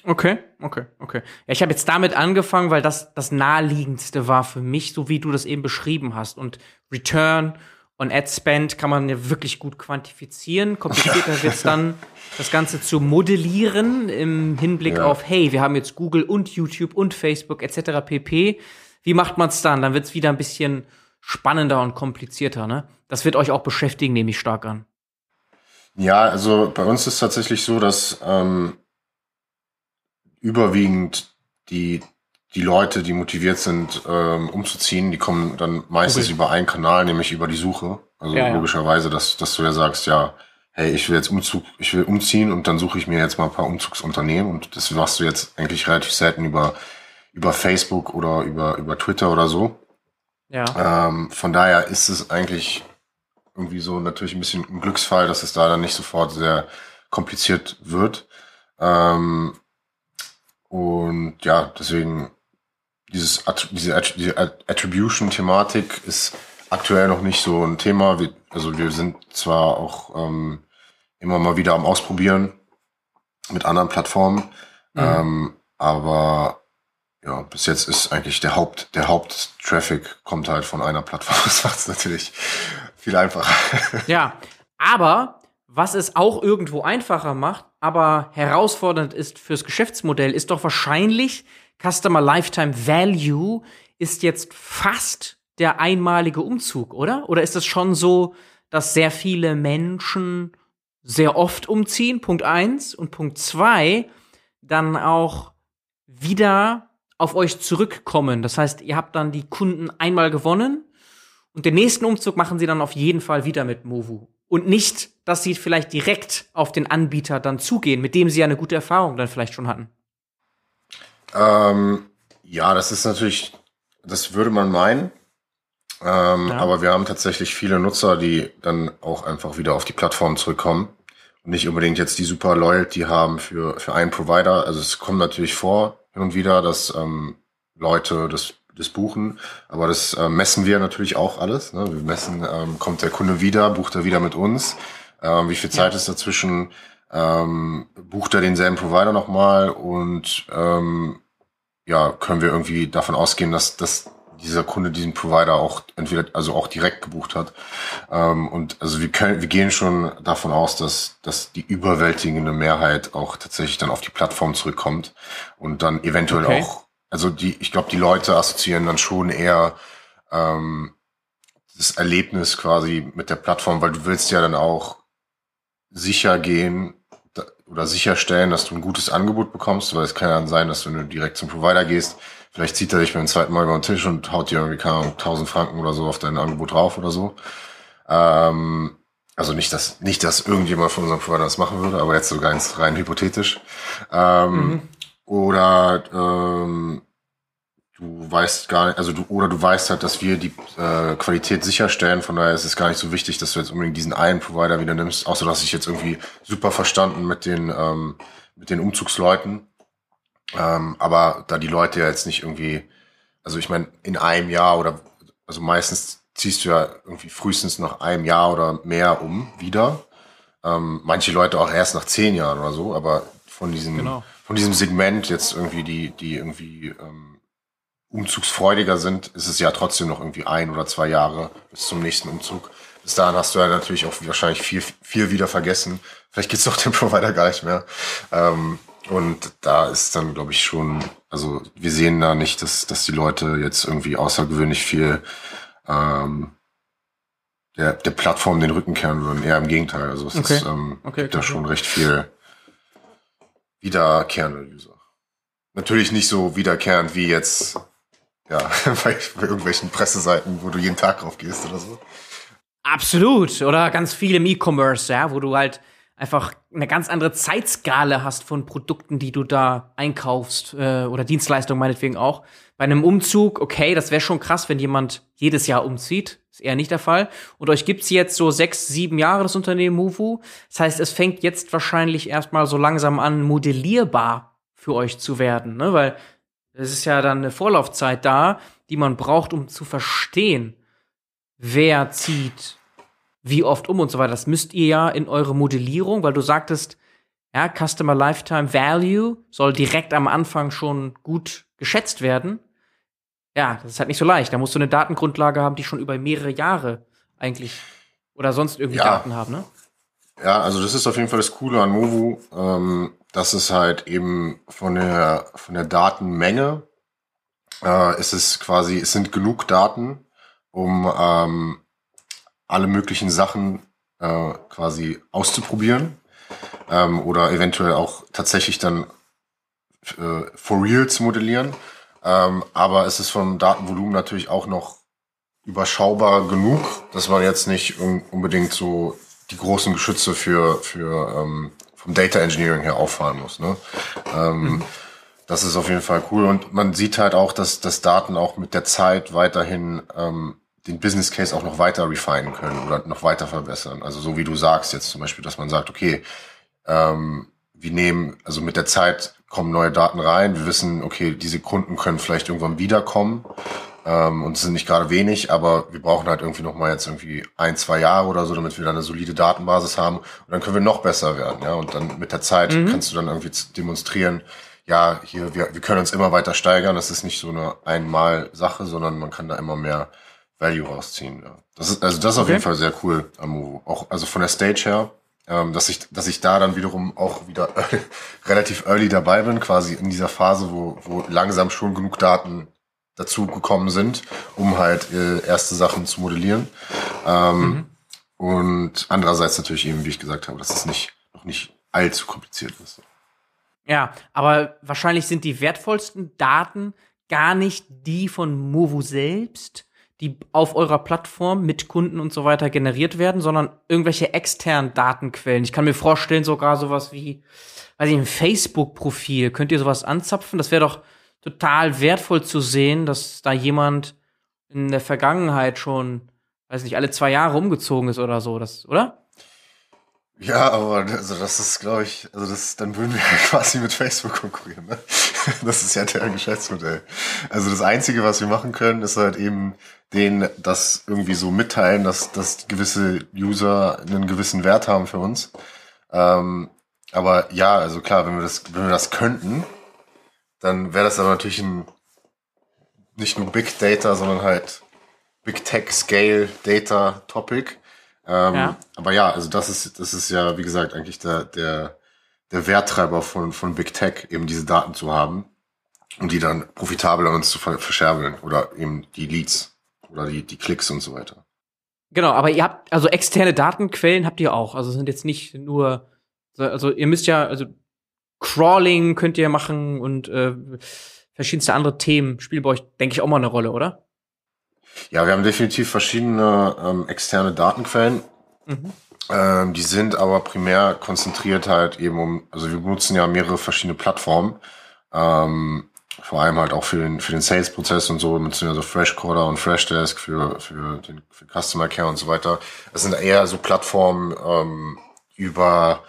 Okay, okay, okay. Ja, ich habe jetzt damit angefangen, weil das das naheliegendste war für mich, so wie du das eben beschrieben hast. Und Return und Ad Spend kann man ja wirklich gut quantifizieren. Komplizierter wird es dann, das Ganze zu modellieren im Hinblick ja. auf, hey, wir haben jetzt Google und YouTube und Facebook etc. pp. Wie macht man es dann? Dann wird es wieder ein bisschen spannender und komplizierter, ne? Das wird euch auch beschäftigen, nehme ich stark an. Ja, also bei uns ist tatsächlich so, dass ähm, überwiegend die, die Leute, die motiviert sind, ähm, umzuziehen, die kommen dann meistens okay. über einen Kanal, nämlich über die Suche. Also ja, logischerweise, dass, dass du ja sagst, ja, hey, ich will jetzt Umzug, ich will umziehen und dann suche ich mir jetzt mal ein paar Umzugsunternehmen und das machst du jetzt eigentlich relativ selten über, über Facebook oder über, über Twitter oder so. Ja. Ähm, von daher ist es eigentlich irgendwie so natürlich ein bisschen ein Glücksfall, dass es da dann nicht sofort sehr kompliziert wird. Ähm, und ja, deswegen dieses diese, Attribution-Thematik ist aktuell noch nicht so ein Thema. Wir, also wir sind zwar auch ähm, immer mal wieder am Ausprobieren mit anderen Plattformen, mhm. ähm, aber ja, bis jetzt ist eigentlich der Haupt, der Haupttraffic kommt halt von einer Plattform. Das macht es natürlich viel einfacher. Ja, aber was es auch irgendwo einfacher macht, aber herausfordernd ist fürs Geschäftsmodell, ist doch wahrscheinlich Customer Lifetime Value ist jetzt fast der einmalige Umzug, oder? Oder ist es schon so, dass sehr viele Menschen sehr oft umziehen? Punkt eins und Punkt zwei dann auch wieder auf euch zurückkommen. Das heißt, ihr habt dann die Kunden einmal gewonnen und den nächsten Umzug machen sie dann auf jeden Fall wieder mit Movu. Und nicht, dass sie vielleicht direkt auf den Anbieter dann zugehen, mit dem sie ja eine gute Erfahrung dann vielleicht schon hatten. Ähm, ja, das ist natürlich, das würde man meinen. Ähm, ja. Aber wir haben tatsächlich viele Nutzer, die dann auch einfach wieder auf die Plattform zurückkommen und nicht unbedingt jetzt die super Loyalty haben für, für einen Provider. Also es kommt natürlich vor hin und wieder, dass ähm, Leute das das Buchen. Aber das äh, messen wir natürlich auch alles. Ne? Wir messen, ähm, kommt der Kunde wieder, bucht er wieder mit uns, ähm, wie viel Zeit ja. ist dazwischen, ähm, bucht er denselben Provider nochmal und ähm, ja, können wir irgendwie davon ausgehen, dass, dass dieser Kunde diesen Provider auch entweder, also auch direkt gebucht hat. Ähm, und also wir können, wir gehen schon davon aus, dass, dass die überwältigende Mehrheit auch tatsächlich dann auf die Plattform zurückkommt und dann eventuell okay. auch also die, ich glaube, die Leute assoziieren dann schon eher ähm, das Erlebnis quasi mit der Plattform, weil du willst ja dann auch sicher gehen oder sicherstellen, dass du ein gutes Angebot bekommst, weil es kann ja sein, dass wenn du direkt zum Provider gehst, vielleicht zieht er dich beim zweiten Mal über den Tisch und haut dir irgendwie, keine Ahnung, 1000 Franken oder so auf dein Angebot drauf oder so. Ähm, also nicht, dass, nicht, dass irgendjemand von unserem Provider das machen würde, aber jetzt so ganz rein hypothetisch. Ähm, mhm. oder ähm, du weißt gar nicht, also du, oder du weißt halt, dass wir die äh, Qualität sicherstellen, von daher ist es gar nicht so wichtig, dass du jetzt unbedingt diesen einen Provider wieder nimmst, außer dass ich jetzt irgendwie super verstanden mit den, ähm, mit den Umzugsleuten. Ähm, aber da die Leute ja jetzt nicht irgendwie, also ich meine, in einem Jahr oder also meistens ziehst du ja irgendwie frühestens nach einem Jahr oder mehr um wieder. Ähm, manche Leute auch erst nach zehn Jahren oder so, aber von diesem, genau. von diesem Segment jetzt irgendwie, die, die irgendwie ähm, umzugsfreudiger sind, ist es ja trotzdem noch irgendwie ein oder zwei Jahre bis zum nächsten Umzug. Bis dahin hast du ja natürlich auch wahrscheinlich viel, viel wieder vergessen. Vielleicht gibt's doch den Provider gar nicht mehr. Ähm, und da ist dann, glaube ich, schon, also wir sehen da nicht, dass, dass die Leute jetzt irgendwie außergewöhnlich viel ähm, der, der Plattform den Rücken kehren würden. Eher im Gegenteil. Also es okay. ist ähm, okay, gibt da schon recht viel wiederkehrende User. Natürlich nicht so wiederkehrend wie jetzt ja, bei, bei irgendwelchen Presseseiten, wo du jeden Tag drauf gehst oder so. Absolut. Oder ganz viel im E-Commerce, ja, wo du halt einfach eine ganz andere Zeitskala hast von Produkten, die du da einkaufst äh, oder Dienstleistungen meinetwegen auch. Bei einem Umzug, okay, das wäre schon krass, wenn jemand jedes Jahr umzieht. Ist eher nicht der Fall. Und euch gibt's jetzt so sechs, sieben Jahre, das Unternehmen Movu. Das heißt, es fängt jetzt wahrscheinlich erstmal so langsam an, modellierbar für euch zu werden, ne? Weil es ist ja dann eine Vorlaufzeit da, die man braucht, um zu verstehen, wer zieht wie oft um und so weiter. Das müsst ihr ja in eure Modellierung, weil du sagtest, ja, Customer Lifetime Value soll direkt am Anfang schon gut geschätzt werden. Ja, das ist halt nicht so leicht. Da musst du eine Datengrundlage haben, die schon über mehrere Jahre eigentlich oder sonst irgendwie ja. Daten haben, ne? Ja, also das ist auf jeden Fall das Coole an Movu, ähm, dass es halt eben von der von der Datenmenge äh, ist es quasi, es sind genug Daten, um ähm, alle möglichen Sachen äh, quasi auszuprobieren ähm, oder eventuell auch tatsächlich dann äh, for real zu modellieren. Ähm, aber es ist vom Datenvolumen natürlich auch noch überschaubar genug, dass man jetzt nicht un unbedingt so die großen Geschütze für, für ähm, vom Data Engineering her auffahren muss. Ne? Ähm, mhm. Das ist auf jeden Fall cool. Und man sieht halt auch, dass, dass Daten auch mit der Zeit weiterhin ähm, den Business Case auch noch weiter refinen können oder noch weiter verbessern. Also so wie du sagst jetzt zum Beispiel, dass man sagt, okay, ähm, wir nehmen, also mit der Zeit kommen neue Daten rein, wir wissen, okay, diese Kunden können vielleicht irgendwann wiederkommen ähm, und es sind nicht gerade wenig, aber wir brauchen halt irgendwie noch mal jetzt irgendwie ein, zwei Jahre oder so, damit wir dann eine solide Datenbasis haben und dann können wir noch besser werden, ja, und dann mit der Zeit mhm. kannst du dann irgendwie demonstrieren, ja, hier, wir, wir können uns immer weiter steigern, das ist nicht so eine Einmal-Sache, sondern man kann da immer mehr Value rausziehen. Ja. Das ist, also das ist okay. auf jeden Fall sehr cool am Movo. Auch also von der Stage her, ähm, dass ich, dass ich da dann wiederum auch wieder relativ early dabei bin, quasi in dieser Phase, wo, wo langsam schon genug Daten dazu gekommen sind, um halt äh, erste Sachen zu modellieren. Ähm, mhm. Und andererseits natürlich eben, wie ich gesagt habe, dass es nicht noch nicht allzu kompliziert ist. Ja, aber wahrscheinlich sind die wertvollsten Daten gar nicht die von Movo selbst, die auf eurer Plattform mit Kunden und so weiter generiert werden, sondern irgendwelche externen Datenquellen. Ich kann mir vorstellen, sogar sowas wie, weiß ich, ein Facebook-Profil. Könnt ihr sowas anzapfen? Das wäre doch total wertvoll zu sehen, dass da jemand in der Vergangenheit schon, weiß nicht, alle zwei Jahre umgezogen ist oder so, das, oder? Ja, aber also das ist, glaube ich, also das, dann würden wir quasi mit Facebook konkurrieren. Ne? Das ist ja der Geschäftsmodell. Also das Einzige, was wir machen können, ist halt eben denen das irgendwie so mitteilen, dass, dass gewisse User einen gewissen Wert haben für uns. Ähm, aber ja, also klar, wenn wir das, wenn wir das könnten, dann wäre das aber natürlich ein nicht nur Big Data, sondern halt Big Tech Scale Data Topic. Ähm, ja. Aber ja, also das ist, das ist ja, wie gesagt, eigentlich der, der, der Werttreiber von, von Big Tech, eben diese Daten zu haben und die dann profitabel an uns zu verscherbeln oder eben die Leads oder die, die Klicks und so weiter. Genau, aber ihr habt, also externe Datenquellen habt ihr auch. Also sind jetzt nicht nur, also ihr müsst ja, also Crawling könnt ihr machen und äh, verschiedenste andere Themen spielen bei euch, denke ich, auch mal eine Rolle, oder? Ja, wir haben definitiv verschiedene ähm, externe Datenquellen. Mhm. Ähm, die sind aber primär konzentriert halt eben um, also wir benutzen ja mehrere verschiedene Plattformen. Ähm, vor allem halt auch für den, für den Sales-Prozess und so, beziehungsweise Freshcoder und Freshdesk für, für den für Customer Care und so weiter. Das sind eher so Plattformen ähm, über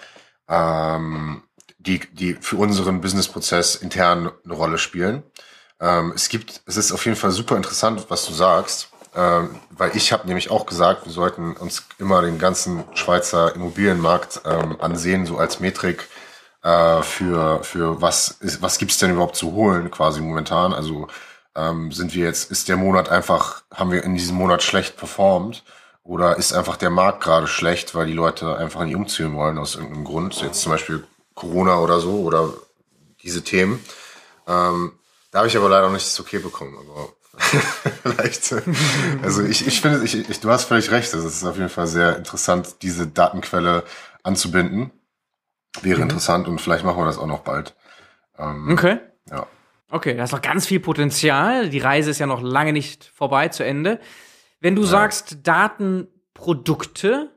ähm, die, die für unseren Business-Prozess intern eine Rolle spielen. Ähm, es gibt, es ist auf jeden Fall super interessant, was du sagst, ähm, weil ich habe nämlich auch gesagt, wir sollten uns immer den ganzen Schweizer Immobilienmarkt ähm, ansehen, so als Metrik äh, für für was ist, was gibt's denn überhaupt zu holen quasi momentan. Also ähm, sind wir jetzt, ist der Monat einfach, haben wir in diesem Monat schlecht performt oder ist einfach der Markt gerade schlecht, weil die Leute einfach nicht umziehen wollen aus irgendeinem Grund, jetzt zum Beispiel Corona oder so oder diese Themen. Ähm, da habe ich aber leider noch nicht das Okay bekommen. Aber vielleicht. Also ich, ich finde, ich, ich, du hast völlig recht. Es ist auf jeden Fall sehr interessant, diese Datenquelle anzubinden. Wäre mhm. interessant und vielleicht machen wir das auch noch bald. Ähm, okay. Ja. Okay, da ist noch ganz viel Potenzial. Die Reise ist ja noch lange nicht vorbei zu Ende. Wenn du ja. sagst Datenprodukte,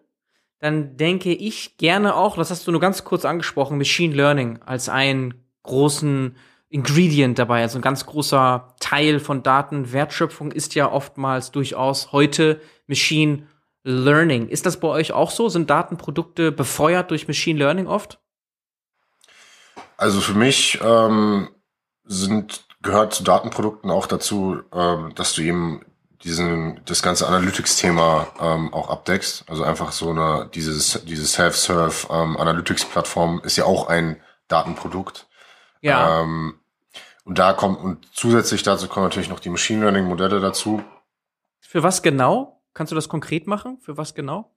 dann denke ich gerne auch, das hast du nur ganz kurz angesprochen, Machine Learning als einen großen Ingredient dabei, also ein ganz großer Teil von Datenwertschöpfung ist ja oftmals durchaus heute Machine Learning. Ist das bei euch auch so? Sind Datenprodukte befeuert durch Machine Learning oft? Also für mich ähm, sind gehört zu Datenprodukten auch dazu, ähm, dass du eben diesen das ganze Analytics-Thema ähm, auch abdeckst. Also einfach so eine dieses diese Self-Serve ähm, Analytics-Plattform ist ja auch ein Datenprodukt. Ja. Ähm, und da kommt und zusätzlich dazu kommen natürlich noch die Machine Learning Modelle dazu. Für was genau? Kannst du das konkret machen? Für was genau?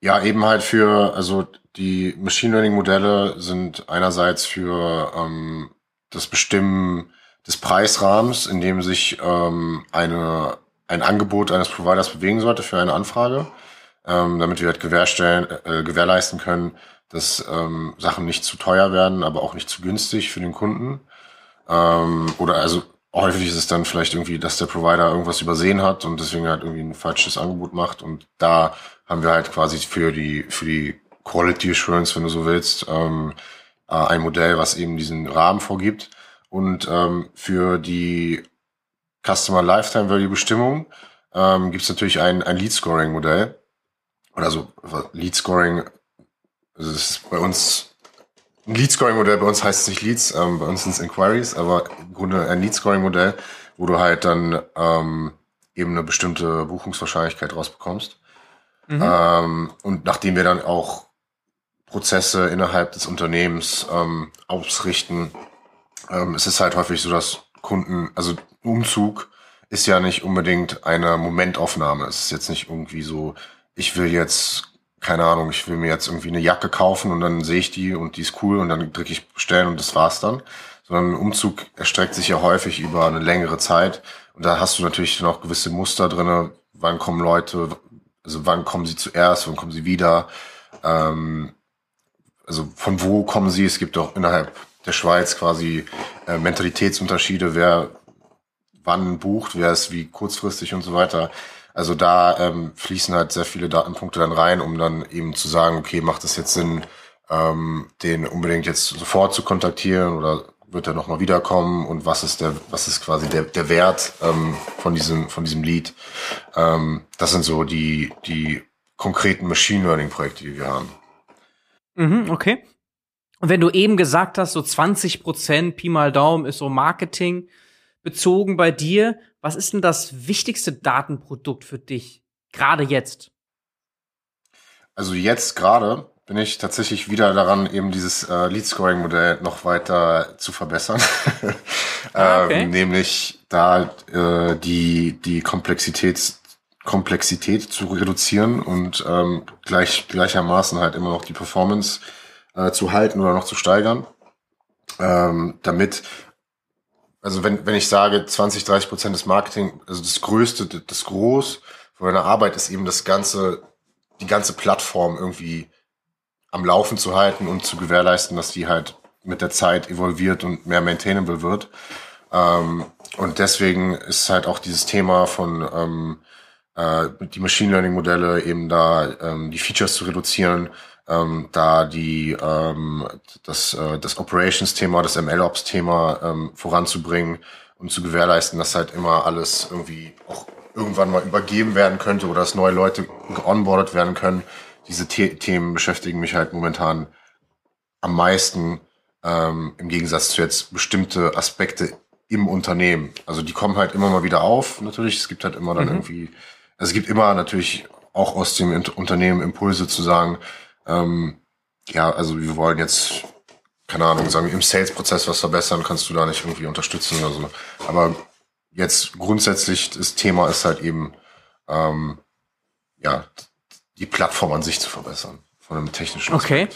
Ja, eben halt für also die Machine Learning Modelle sind einerseits für ähm, das Bestimmen des Preisrahmens, in dem sich ähm, eine ein Angebot eines Providers bewegen sollte für eine Anfrage, ähm, damit wir halt gewährstellen, äh, gewährleisten können, dass ähm, Sachen nicht zu teuer werden, aber auch nicht zu günstig für den Kunden. Ähm, oder also häufig ist es dann vielleicht irgendwie, dass der Provider irgendwas übersehen hat und deswegen halt irgendwie ein falsches Angebot macht. Und da haben wir halt quasi für die, für die Quality Assurance, wenn du so willst, ähm, äh, ein Modell, was eben diesen Rahmen vorgibt. Und ähm, für die Customer Lifetime Value Bestimmung ähm, gibt es natürlich ein, ein Lead Scoring Modell. Oder so Lead Scoring, also das ist bei uns ein Lead Scoring Modell, bei uns heißt es nicht Leads, ähm, bei uns sind es Inquiries, aber im Grunde ein Lead Scoring Modell, wo du halt dann ähm, eben eine bestimmte Buchungswahrscheinlichkeit rausbekommst. Mhm. Ähm, und nachdem wir dann auch Prozesse innerhalb des Unternehmens ähm, ausrichten, ähm, es ist halt häufig so, dass Kunden, also Umzug ist ja nicht unbedingt eine Momentaufnahme. Es ist jetzt nicht irgendwie so, ich will jetzt, keine Ahnung, ich will mir jetzt irgendwie eine Jacke kaufen und dann sehe ich die und die ist cool und dann drücke ich bestellen und das war's dann. Sondern ein Umzug erstreckt sich ja häufig über eine längere Zeit und da hast du natürlich noch gewisse Muster drinne. Wann kommen Leute, also wann kommen sie zuerst, wann kommen sie wieder? Ähm, also von wo kommen sie? Es gibt auch innerhalb der Schweiz quasi äh, Mentalitätsunterschiede, wer wann bucht, wer ist wie kurzfristig und so weiter. Also da ähm, fließen halt sehr viele Datenpunkte dann rein, um dann eben zu sagen, okay, macht es jetzt Sinn, ähm, den unbedingt jetzt sofort zu kontaktieren oder wird er nochmal wiederkommen und was ist der, was ist quasi der, der Wert ähm, von diesem, von diesem Lead. Ähm, das sind so die, die konkreten Machine Learning Projekte, die wir haben. Mhm, okay. Und wenn du eben gesagt hast, so 20 Prozent Pi mal Daumen ist so Marketing bezogen bei dir, was ist denn das wichtigste Datenprodukt für dich, gerade jetzt? Also jetzt gerade bin ich tatsächlich wieder daran, eben dieses äh, Lead-Scoring-Modell noch weiter zu verbessern. Ah, okay. ähm, nämlich da äh, die, die Komplexität, Komplexität zu reduzieren und ähm, gleich, gleichermaßen halt immer noch die Performance äh, zu halten oder noch zu steigern, ähm, damit also wenn, wenn ich sage 20, 30 Prozent des Marketing, also das Größte, das Groß von deiner Arbeit ist eben das ganze, die ganze Plattform irgendwie am Laufen zu halten und zu gewährleisten, dass die halt mit der Zeit evolviert und mehr maintainable wird. Ähm, und deswegen ist halt auch dieses Thema von ähm, äh, die Machine Learning Modelle eben da ähm, die Features zu reduzieren, ähm, da die ähm, das, äh, das Operations-Thema, das MLOps-Thema ähm, voranzubringen und zu gewährleisten, dass halt immer alles irgendwie auch irgendwann mal übergeben werden könnte oder dass neue Leute geonboardet werden können. Diese The Themen beschäftigen mich halt momentan am meisten ähm, im Gegensatz zu jetzt bestimmte Aspekte im Unternehmen. Also die kommen halt immer mal wieder auf, natürlich. Es gibt halt immer dann mhm. irgendwie, also es gibt immer natürlich auch aus dem Unternehmen Impulse zu sagen, ähm, ja, also wir wollen jetzt, keine Ahnung, sagen im Sales-Prozess was verbessern, kannst du da nicht irgendwie unterstützen oder so. Aber jetzt grundsätzlich das Thema ist halt eben, ähm, ja, die Plattform an sich zu verbessern, von einem technischen Okay.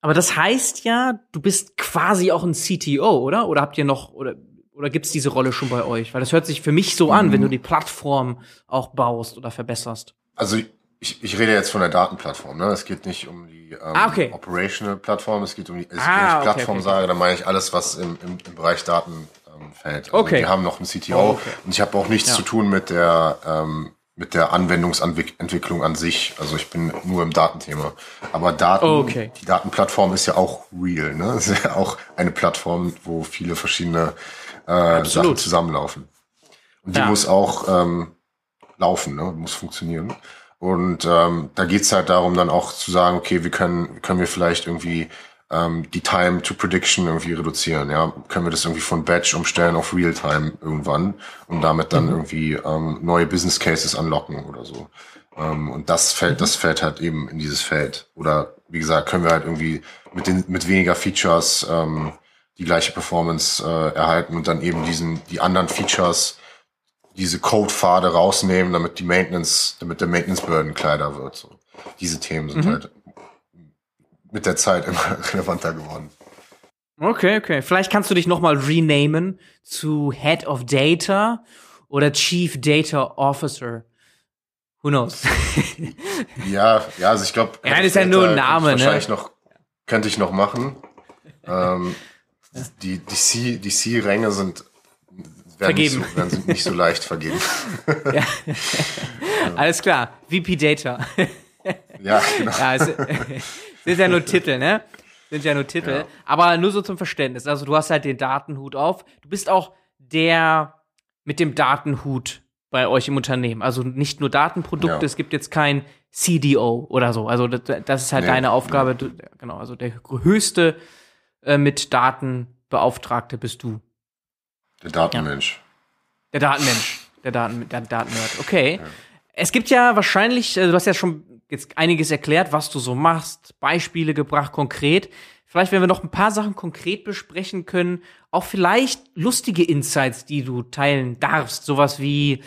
Aber das heißt ja, du bist quasi auch ein CTO, oder? Oder habt ihr noch, oder, oder gibt's diese Rolle schon bei euch? Weil das hört sich für mich so an, mhm. wenn du die Plattform auch baust oder verbesserst. Also ich, ich rede jetzt von der Datenplattform, ne? Es geht nicht um die ähm, ah, okay. Operational Plattform, es geht um die, ah, wenn ich Plattform okay, okay, sage, dann meine ich alles, was im, im, im Bereich Daten ähm, fällt. Also okay. Wir haben noch einen CTO oh, okay. und ich habe auch nichts ja. zu tun mit der ähm, mit der Anwendungsentwicklung an sich. Also ich bin nur im Datenthema. Aber Daten, oh, okay. die Datenplattform ist ja auch real, ne? Es ist ja auch eine Plattform, wo viele verschiedene äh, Sachen zusammenlaufen. Und die ja. muss auch ähm, laufen, ne? muss funktionieren. Und ähm, da geht's halt darum, dann auch zu sagen, okay, wie können, können wir vielleicht irgendwie ähm, die Time to Prediction irgendwie reduzieren. Ja, können wir das irgendwie von Batch umstellen auf Realtime irgendwann und damit dann mhm. irgendwie ähm, neue Business Cases anlocken oder so. Ähm, und das fällt, mhm. das fällt halt eben in dieses Feld. Oder wie gesagt, können wir halt irgendwie mit den mit weniger Features ähm, die gleiche Performance äh, erhalten und dann eben diesen die anderen Features diese Code-Pfade rausnehmen, damit die Maintenance, damit der Maintenance-Burden kleiner wird. So. Diese Themen sind mhm. halt mit der Zeit immer relevanter geworden. Okay, okay. Vielleicht kannst du dich noch mal renamen zu Head of Data oder Chief Data Officer. Who knows? ja, ja, also ich glaube, ja, das ist ja nur ein Name, ne? Wahrscheinlich noch könnte ich noch machen. ähm, die die C die C Ränge sind vergeben. Nicht so, werden nicht so leicht vergeben. ja. Alles klar. VP Data. ja, genau. Ja, es, sind ja nur Titel, ne? Sind ja nur Titel. Ja. Aber nur so zum Verständnis. Also du hast halt den Datenhut auf. Du bist auch der mit dem Datenhut bei euch im Unternehmen. Also nicht nur Datenprodukte, ja. es gibt jetzt kein CDO oder so. Also das, das ist halt nee. deine Aufgabe. Du, genau, also der höchste äh, mit Datenbeauftragte bist du. Der Datenmensch. Ja. Der Datenmensch. Der, Daten, der Datennerd. Okay. Ja. Es gibt ja wahrscheinlich, äh, du hast ja schon jetzt einiges erklärt, was du so machst, Beispiele gebracht, konkret. Vielleicht, wenn wir noch ein paar Sachen konkret besprechen können, auch vielleicht lustige Insights, die du teilen darfst. Sowas wie,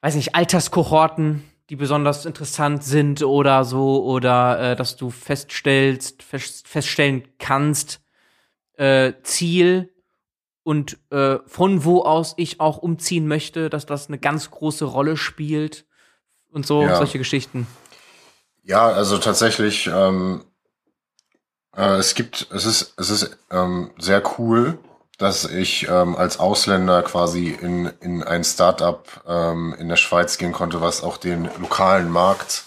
weiß nicht, Alterskohorten, die besonders interessant sind oder so, oder äh, dass du feststellst, fest, feststellen kannst, äh, Ziel und äh, von wo aus ich auch umziehen möchte, dass das eine ganz große Rolle spielt und so, ja. solche Geschichten. Ja, also tatsächlich, ähm, äh, es gibt, es ist, es ist ähm, sehr cool, dass ich ähm, als Ausländer quasi in, in ein Startup ähm, in der Schweiz gehen konnte, was auch den lokalen Markt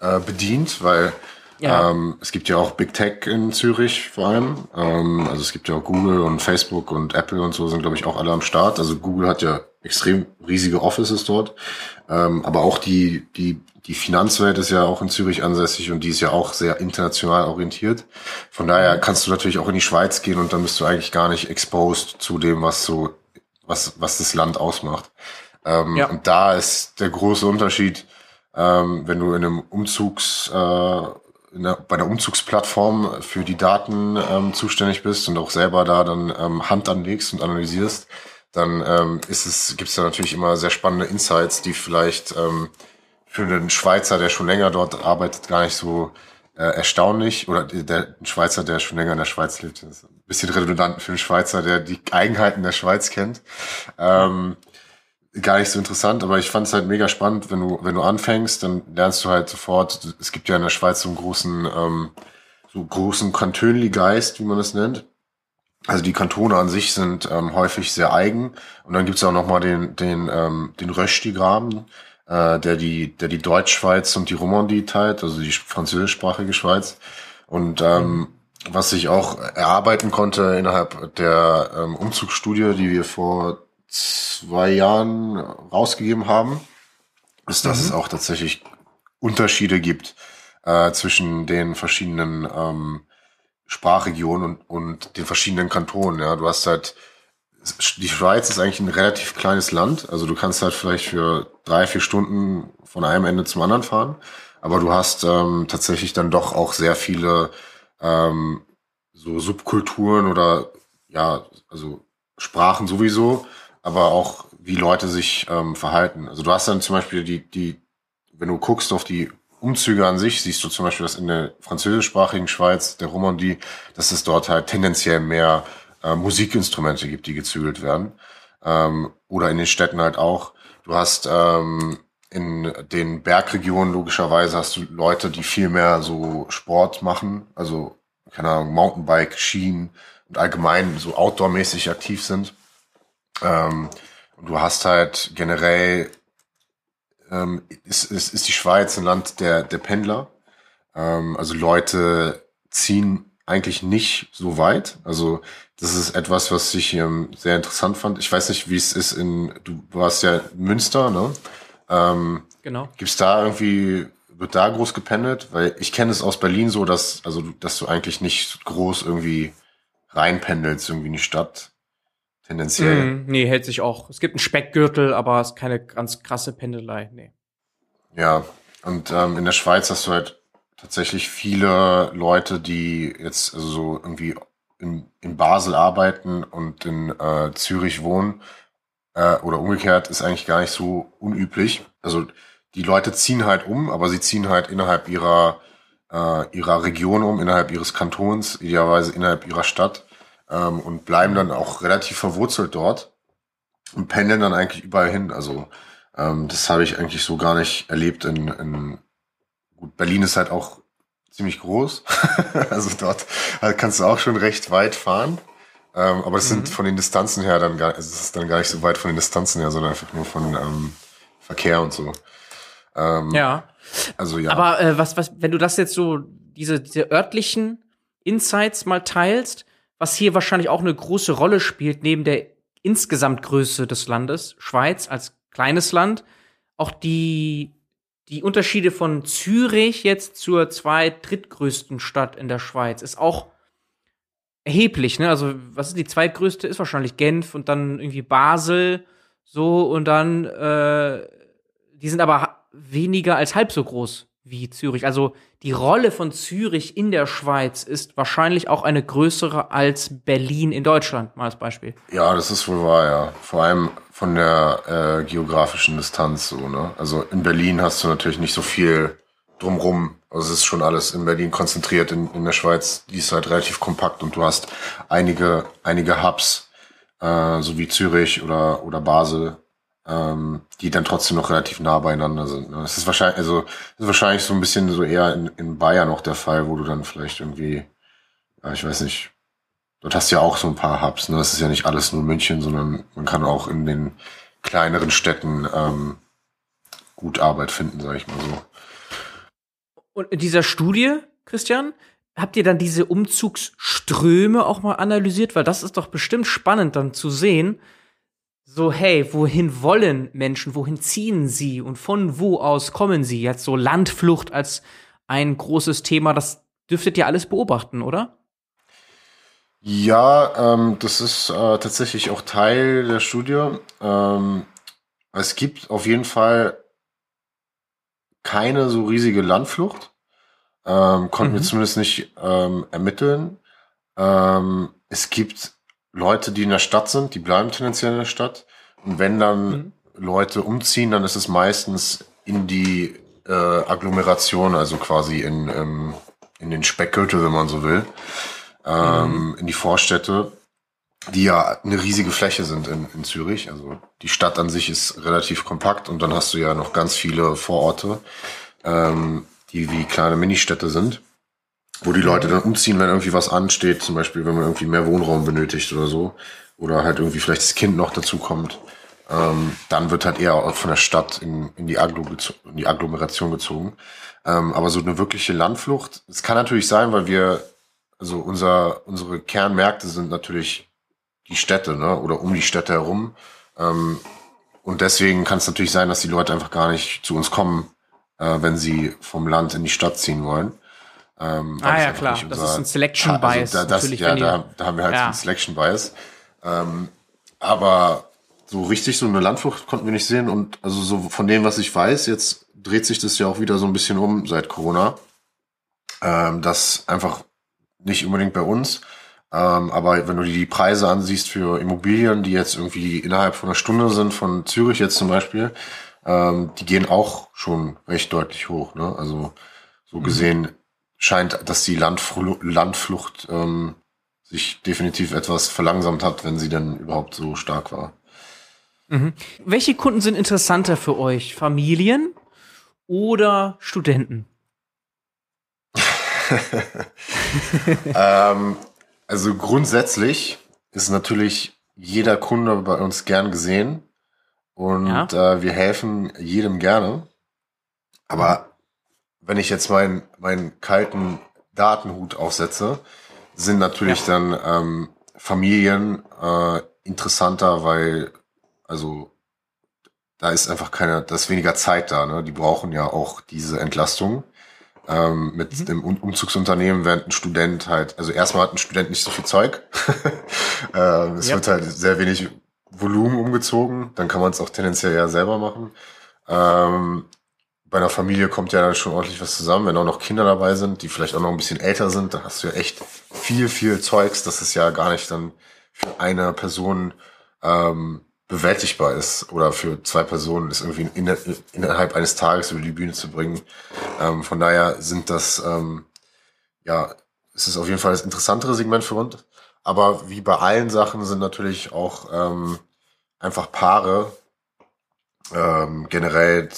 äh, bedient, weil ja. Ähm, es gibt ja auch Big Tech in Zürich vor allem. Ähm, also es gibt ja auch Google und Facebook und Apple und so sind, glaube ich, auch alle am Start. Also Google hat ja extrem riesige Offices dort. Ähm, aber auch die, die, die Finanzwelt ist ja auch in Zürich ansässig und die ist ja auch sehr international orientiert. Von daher kannst du natürlich auch in die Schweiz gehen und dann bist du eigentlich gar nicht exposed zu dem, was so, was, was das Land ausmacht. Ähm, ja. Und da ist der große Unterschied, ähm, wenn du in einem Umzugs, äh, der, bei der Umzugsplattform für die Daten ähm, zuständig bist und auch selber da dann ähm, Hand anlegst und analysierst, dann ähm, ist es, gibt es da natürlich immer sehr spannende Insights, die vielleicht ähm, für einen Schweizer, der schon länger dort arbeitet, gar nicht so äh, erstaunlich. Oder der Schweizer, der schon länger in der Schweiz lebt, ist ein bisschen redundant für einen Schweizer, der die Eigenheiten der Schweiz kennt. Ähm, gar nicht so interessant, aber ich fand es halt mega spannend, wenn du, wenn du anfängst, dann lernst du halt sofort, es gibt ja in der Schweiz so einen großen, ähm, so großen Kantönli-Geist, wie man das nennt. Also die Kantone an sich sind ähm, häufig sehr eigen. Und dann gibt's auch nochmal den, den, ähm, den Rösti-Graben. äh, der die, der die Deutschschweiz und die Romandie teilt, also die französischsprachige Schweiz. Und ähm, was ich auch erarbeiten konnte innerhalb der ähm, Umzugsstudie, die wir vor zwei Jahren rausgegeben haben, ist, dass mhm. es auch tatsächlich Unterschiede gibt äh, zwischen den verschiedenen ähm, Sprachregionen und, und den verschiedenen Kantonen. Ja, du hast halt die Schweiz ist eigentlich ein relativ kleines Land. Also du kannst halt vielleicht für drei, vier Stunden von einem Ende zum anderen fahren. Aber du hast ähm, tatsächlich dann doch auch sehr viele ähm, so Subkulturen oder ja, also Sprachen sowieso, aber auch wie Leute sich ähm, verhalten. Also du hast dann zum Beispiel die, die, wenn du guckst auf die Umzüge an sich, siehst du zum Beispiel, dass in der französischsprachigen Schweiz, der Romandie, dass es dort halt tendenziell mehr äh, Musikinstrumente gibt, die gezügelt werden. Ähm, oder in den Städten halt auch. Du hast ähm, in den Bergregionen logischerweise hast du Leute, die viel mehr so Sport machen, also keine Ahnung, Mountainbike, Skien und allgemein so outdoormäßig aktiv sind. Ähm, und du hast halt generell ähm, ist, ist, ist die Schweiz ein Land der, der Pendler. Ähm, also Leute ziehen eigentlich nicht so weit. Also das ist etwas, was ich ähm, sehr interessant fand. Ich weiß nicht, wie es ist in, du warst ja in Münster, ne? Ähm, genau. Gibt's da irgendwie, wird da groß gependelt? Weil ich kenne es aus Berlin so, dass, also, dass du eigentlich nicht groß irgendwie reinpendelst, irgendwie in die Stadt. Tendenziell. Mm, nee, hält sich auch. Es gibt einen Speckgürtel, aber es ist keine ganz krasse Pendelei, nee. Ja, und ähm, in der Schweiz hast du halt tatsächlich viele Leute, die jetzt also so irgendwie in, in Basel arbeiten und in äh, Zürich wohnen äh, oder umgekehrt ist eigentlich gar nicht so unüblich. Also die Leute ziehen halt um, aber sie ziehen halt innerhalb ihrer äh, ihrer Region um, innerhalb ihres Kantons, idealerweise innerhalb ihrer Stadt ähm, und bleiben dann auch relativ verwurzelt dort und pendeln dann eigentlich überall hin. Also ähm, das habe ich eigentlich so gar nicht erlebt in, in gut, Berlin ist halt auch ziemlich groß. also dort kannst du auch schon recht weit fahren. Ähm, aber es mhm. sind von den Distanzen her dann gar, es ist dann gar nicht so weit von den Distanzen her, sondern einfach nur von ähm, Verkehr und so. Ähm, ja. Also ja. Aber äh, was, was, wenn du das jetzt so, diese, diese örtlichen Insights mal teilst, was hier wahrscheinlich auch eine große Rolle spielt, neben der Insgesamtgröße des Landes, Schweiz als kleines Land, auch die die Unterschiede von Zürich jetzt zur zweit drittgrößten Stadt in der Schweiz ist auch erheblich, ne? Also, was ist die zweitgrößte? Ist wahrscheinlich Genf und dann irgendwie Basel, so und dann, äh, die sind aber weniger als halb so groß wie Zürich. Also die Rolle von Zürich in der Schweiz ist wahrscheinlich auch eine größere als Berlin in Deutschland, mal als Beispiel. Ja, das ist wohl wahr, ja. Vor allem von der äh, geografischen Distanz so, ne? Also in Berlin hast du natürlich nicht so viel drumrum. Also es ist schon alles in Berlin konzentriert. In, in der Schweiz, die ist halt relativ kompakt und du hast einige, einige Hubs, äh, so wie Zürich oder, oder Basel, ähm, die dann trotzdem noch relativ nah beieinander sind. Ne? Das ist wahrscheinlich, also ist wahrscheinlich so ein bisschen so eher in, in Bayern noch der Fall, wo du dann vielleicht irgendwie, ja, ich weiß nicht, dort hast du ja auch so ein paar Hubs. Ne? Das ist ja nicht alles nur München, sondern man kann auch in den kleineren Städten ähm, gut Arbeit finden, sage ich mal so. Und in dieser Studie, Christian, habt ihr dann diese Umzugsströme auch mal analysiert? Weil das ist doch bestimmt spannend dann zu sehen, so, hey, wohin wollen Menschen, wohin ziehen sie und von wo aus kommen sie? Jetzt so Landflucht als ein großes Thema, das dürftet ihr alles beobachten, oder? Ja, ähm, das ist äh, tatsächlich auch Teil der Studie. Ähm, es gibt auf jeden Fall keine so riesige Landflucht. Ähm, konnten mhm. wir zumindest nicht ähm, ermitteln. Ähm, es gibt Leute, die in der Stadt sind, die bleiben tendenziell in der Stadt. Und wenn dann mhm. Leute umziehen, dann ist es meistens in die äh, Agglomeration, also quasi in, ähm, in den Speckgürtel, wenn man so will, ähm, mhm. in die Vorstädte, die ja eine riesige Fläche sind in, in Zürich. Also die Stadt an sich ist relativ kompakt und dann hast du ja noch ganz viele Vororte, ähm, die wie kleine Ministädte sind wo die Leute dann umziehen, wenn irgendwie was ansteht, zum Beispiel, wenn man irgendwie mehr Wohnraum benötigt oder so, oder halt irgendwie vielleicht das Kind noch dazu kommt. Ähm, dann wird halt eher von der Stadt in, in, die, Agglo in die Agglomeration gezogen. Ähm, aber so eine wirkliche Landflucht, es kann natürlich sein, weil wir, also unser, unsere Kernmärkte sind natürlich die Städte, ne? Oder um die Städte herum. Ähm, und deswegen kann es natürlich sein, dass die Leute einfach gar nicht zu uns kommen, äh, wenn sie vom Land in die Stadt ziehen wollen. Ähm, ah ja, klar. das ist ein Selection Bias. Also da, das, ja, da, da, haben wir halt ja. einen Selection Bias. Ähm, aber so richtig so eine Landflucht konnten wir nicht sehen. Und also so von dem, was ich weiß, jetzt dreht sich das ja auch wieder so ein bisschen um seit Corona. Ähm, das einfach nicht unbedingt bei uns. Ähm, aber wenn du dir die Preise ansiehst für Immobilien, die jetzt irgendwie innerhalb von einer Stunde sind, von Zürich jetzt zum Beispiel, ähm, die gehen auch schon recht deutlich hoch. Ne? Also so mhm. gesehen scheint, dass die Landfl Landflucht ähm, sich definitiv etwas verlangsamt hat, wenn sie denn überhaupt so stark war. Mhm. Welche Kunden sind interessanter für euch? Familien oder Studenten? ähm, also grundsätzlich ist natürlich jeder Kunde bei uns gern gesehen und ja. äh, wir helfen jedem gerne. Aber wenn ich jetzt meinen meinen kalten Datenhut aufsetze, sind natürlich ja. dann ähm, Familien äh, interessanter, weil also da ist einfach keine, da ist weniger Zeit da. Ne? Die brauchen ja auch diese Entlastung ähm, mit mhm. dem Umzugsunternehmen, während ein Student halt, also erstmal hat ein Student nicht so viel Zeug. ähm, es ja. wird halt sehr wenig Volumen umgezogen, dann kann man es auch tendenziell ja selber machen. Ähm, bei einer Familie kommt ja schon ordentlich was zusammen, wenn auch noch Kinder dabei sind, die vielleicht auch noch ein bisschen älter sind, dann hast du ja echt viel, viel Zeugs, das ist ja gar nicht dann für eine Person ähm, bewältigbar ist oder für zwei Personen ist irgendwie in, innerhalb eines Tages über die Bühne zu bringen. Ähm, von daher sind das, ähm, ja, es ist auf jeden Fall das interessantere Segment für uns. Aber wie bei allen Sachen sind natürlich auch ähm, einfach Paare, ähm, generell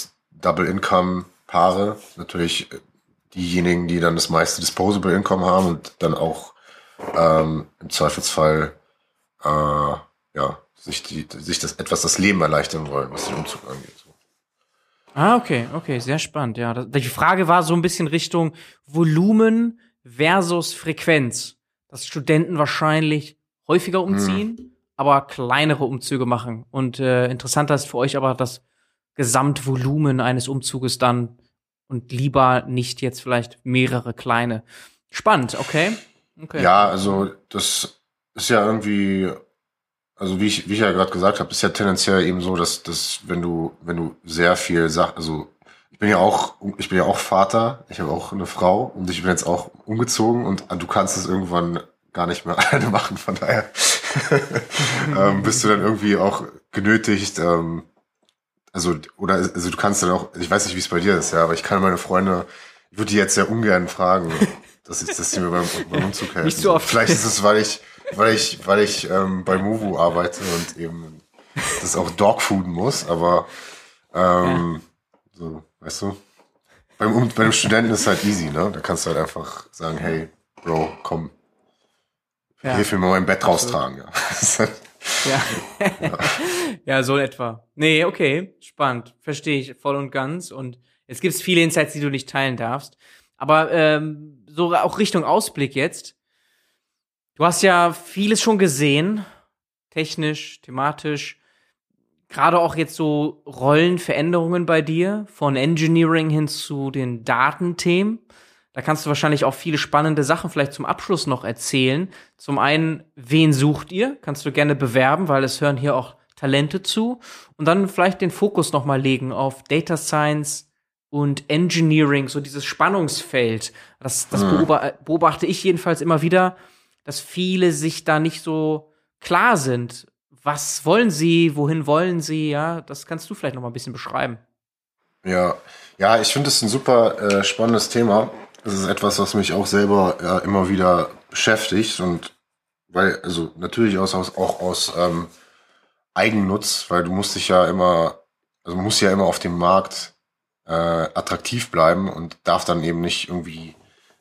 Double Income Paare, natürlich diejenigen, die dann das meiste Disposable Income haben und dann auch ähm, im Zweifelsfall äh, ja sich, die, sich das etwas das Leben erleichtern wollen, was den Umzug angeht. So. Ah, okay, okay, sehr spannend, ja. Die Frage war so ein bisschen Richtung Volumen versus Frequenz. Dass Studenten wahrscheinlich häufiger umziehen, hm. aber kleinere Umzüge machen. Und äh, interessanter ist für euch aber das Gesamtvolumen eines Umzuges dann und lieber nicht jetzt vielleicht mehrere kleine. Spannend, okay. okay. Ja, also das ist ja irgendwie also wie ich, wie ich ja gerade gesagt habe, ist ja tendenziell eben so, dass, dass wenn du, wenn du sehr viel sagst, also ich bin ja auch, ich bin ja auch Vater, ich habe auch eine Frau und ich bin jetzt auch umgezogen und du kannst es irgendwann gar nicht mehr alleine machen, von daher ähm, bist du dann irgendwie auch genötigt, ähm, also, oder, also du kannst dann auch, ich weiß nicht, wie es bei dir ist, ja, aber ich kann meine Freunde, ich würde die jetzt sehr ungern fragen, dass, ich, die mir beim, beim Umzug helfen. Nicht so oft. Vielleicht ist es, weil ich, weil ich, weil ich ähm, bei Movu arbeite und eben das auch Dogfooden muss, aber ähm, ja. so, weißt du, beim, bei einem Studenten ist es halt easy, ne? Da kannst du halt einfach sagen, hey, Bro, komm, ja. hilf mir mal mein Bett raustragen, ja. Ja. ja. so etwa. Nee, okay, spannend. Verstehe ich voll und ganz. Und es gibt viele Insights, die du nicht teilen darfst. Aber ähm, so auch Richtung Ausblick jetzt. Du hast ja vieles schon gesehen, technisch, thematisch. Gerade auch jetzt so Rollenveränderungen bei dir, von Engineering hin zu den Datenthemen. Da kannst du wahrscheinlich auch viele spannende Sachen vielleicht zum Abschluss noch erzählen. Zum einen, wen sucht ihr? Kannst du gerne bewerben, weil es hören hier auch Talente zu. Und dann vielleicht den Fokus nochmal legen auf Data Science und Engineering, so dieses Spannungsfeld. Das, das hm. beobachte ich jedenfalls immer wieder dass viele sich da nicht so klar sind. Was wollen sie? Wohin wollen sie? Ja, das kannst du vielleicht noch mal ein bisschen beschreiben. Ja, ja, ich finde es ein super äh, spannendes Thema. Es ist etwas, was mich auch selber ja, immer wieder beschäftigt und weil, also natürlich aus, aus auch aus ähm, Eigennutz, weil du musst dich ja immer, also musst ja immer auf dem Markt äh, attraktiv bleiben und darf dann eben nicht irgendwie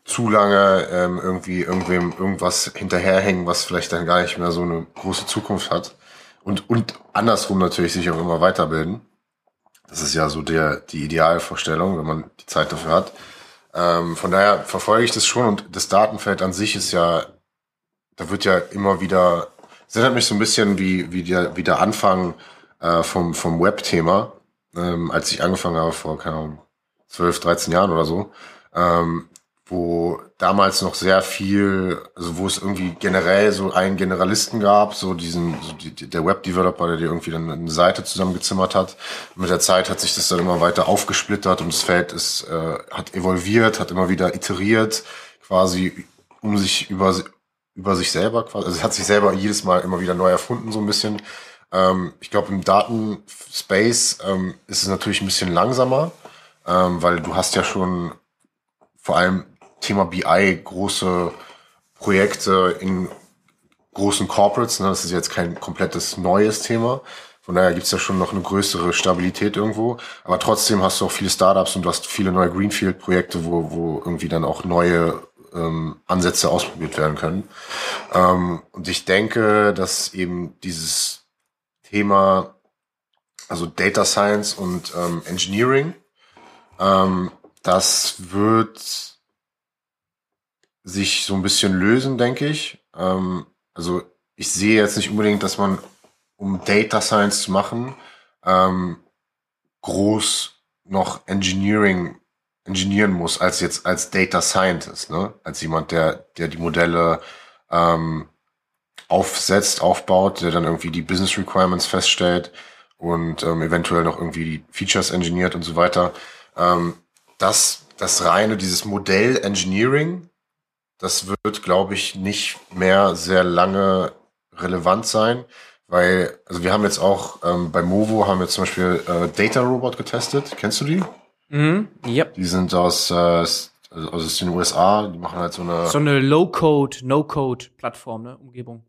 zu lange ähm, irgendwie irgendwem irgendwas hinterherhängen, was vielleicht dann gar nicht mehr so eine große Zukunft hat. und, und andersrum natürlich sich auch immer weiterbilden. Das ist ja so der, die Idealvorstellung, wenn man die Zeit dafür hat. Ähm, von daher verfolge ich das schon und das Datenfeld an sich ist ja, da wird ja immer wieder, das erinnert mich so ein bisschen wie, wie, der, wie der Anfang äh, vom, vom Web-Thema, ähm, als ich angefangen habe vor, keine Ahnung, 12, 13 Jahren oder so. Ähm, wo damals noch sehr viel, also wo es irgendwie generell so einen Generalisten gab, so diesen, so die, der Web-Developer, der dir irgendwie dann eine Seite zusammengezimmert hat. mit der Zeit hat sich das dann immer weiter aufgesplittert und das Feld ist, äh, hat evolviert, hat immer wieder iteriert, quasi um sich über, über sich selber, quasi, also es hat sich selber jedes Mal immer wieder neu erfunden, so ein bisschen. Ähm, ich glaube, im Datenspace ähm, ist es natürlich ein bisschen langsamer, ähm, weil du hast ja schon vor allem Thema BI große Projekte in großen Corporates. Ne? Das ist jetzt kein komplettes neues Thema. Von daher gibt's ja schon noch eine größere Stabilität irgendwo. Aber trotzdem hast du auch viele Startups und du hast viele neue Greenfield-Projekte, wo, wo irgendwie dann auch neue ähm, Ansätze ausprobiert werden können. Ähm, und ich denke, dass eben dieses Thema, also Data Science und ähm, Engineering, ähm, das wird sich so ein bisschen lösen, denke ich. Ähm, also ich sehe jetzt nicht unbedingt, dass man, um Data Science zu machen, ähm, groß noch Engineering engineeren muss, als jetzt als Data Scientist, ne? Als jemand, der, der die Modelle ähm, aufsetzt, aufbaut, der dann irgendwie die Business Requirements feststellt und ähm, eventuell noch irgendwie die Features engineert und so weiter. Ähm, das, das reine, dieses Modell Engineering, das wird, glaube ich, nicht mehr sehr lange relevant sein, weil, also wir haben jetzt auch ähm, bei Movo haben wir zum Beispiel äh, Data Robot getestet. Kennst du die? Mhm, yep. Die sind aus, äh, also aus den USA, die machen halt so eine. So eine Low-Code, No-Code-Plattform, ne? Umgebung.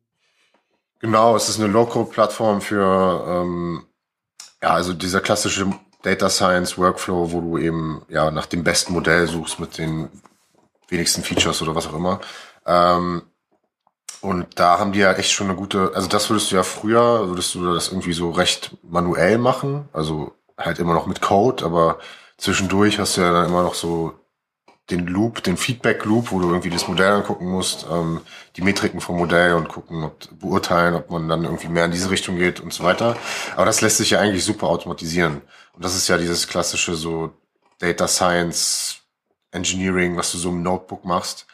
Genau, es ist eine Low-Code-Plattform für, ähm, ja, also dieser klassische Data Science Workflow, wo du eben ja nach dem besten Modell suchst mit den wenigsten Features oder was auch immer. Ähm, und da haben die ja echt schon eine gute, also das würdest du ja früher, würdest du das irgendwie so recht manuell machen, also halt immer noch mit Code, aber zwischendurch hast du ja dann immer noch so den Loop, den Feedback-Loop, wo du irgendwie das Modell angucken musst, ähm, die Metriken vom Modell und gucken, ob, beurteilen, ob man dann irgendwie mehr in diese Richtung geht und so weiter. Aber das lässt sich ja eigentlich super automatisieren. Und das ist ja dieses klassische so Data Science Engineering, was du so im Notebook machst.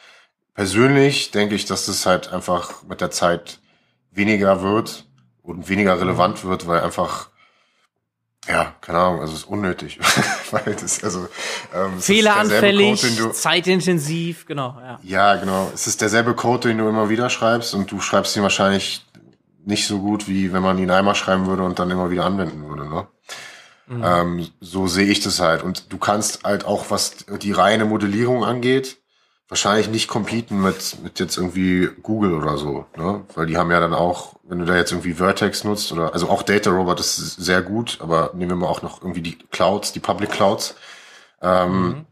Persönlich denke ich, dass das halt einfach mit der Zeit weniger wird und weniger relevant wird, weil einfach ja, keine Ahnung, also es ist unnötig. weil das, also, ähm, Fehleranfällig, Code, zeitintensiv, genau, ja. Ja, genau. Es ist derselbe Code, den du immer wieder schreibst und du schreibst ihn wahrscheinlich nicht so gut, wie wenn man ihn einmal schreiben würde und dann immer wieder anwenden würde, ne? Mhm. Ähm, so sehe ich das halt. Und du kannst halt auch, was die reine Modellierung angeht, wahrscheinlich nicht competen mit, mit jetzt irgendwie Google oder so, ne? Weil die haben ja dann auch, wenn du da jetzt irgendwie Vertex nutzt oder, also auch Data Robot ist sehr gut, aber nehmen wir mal auch noch irgendwie die Clouds, die Public Clouds. Ähm, mhm.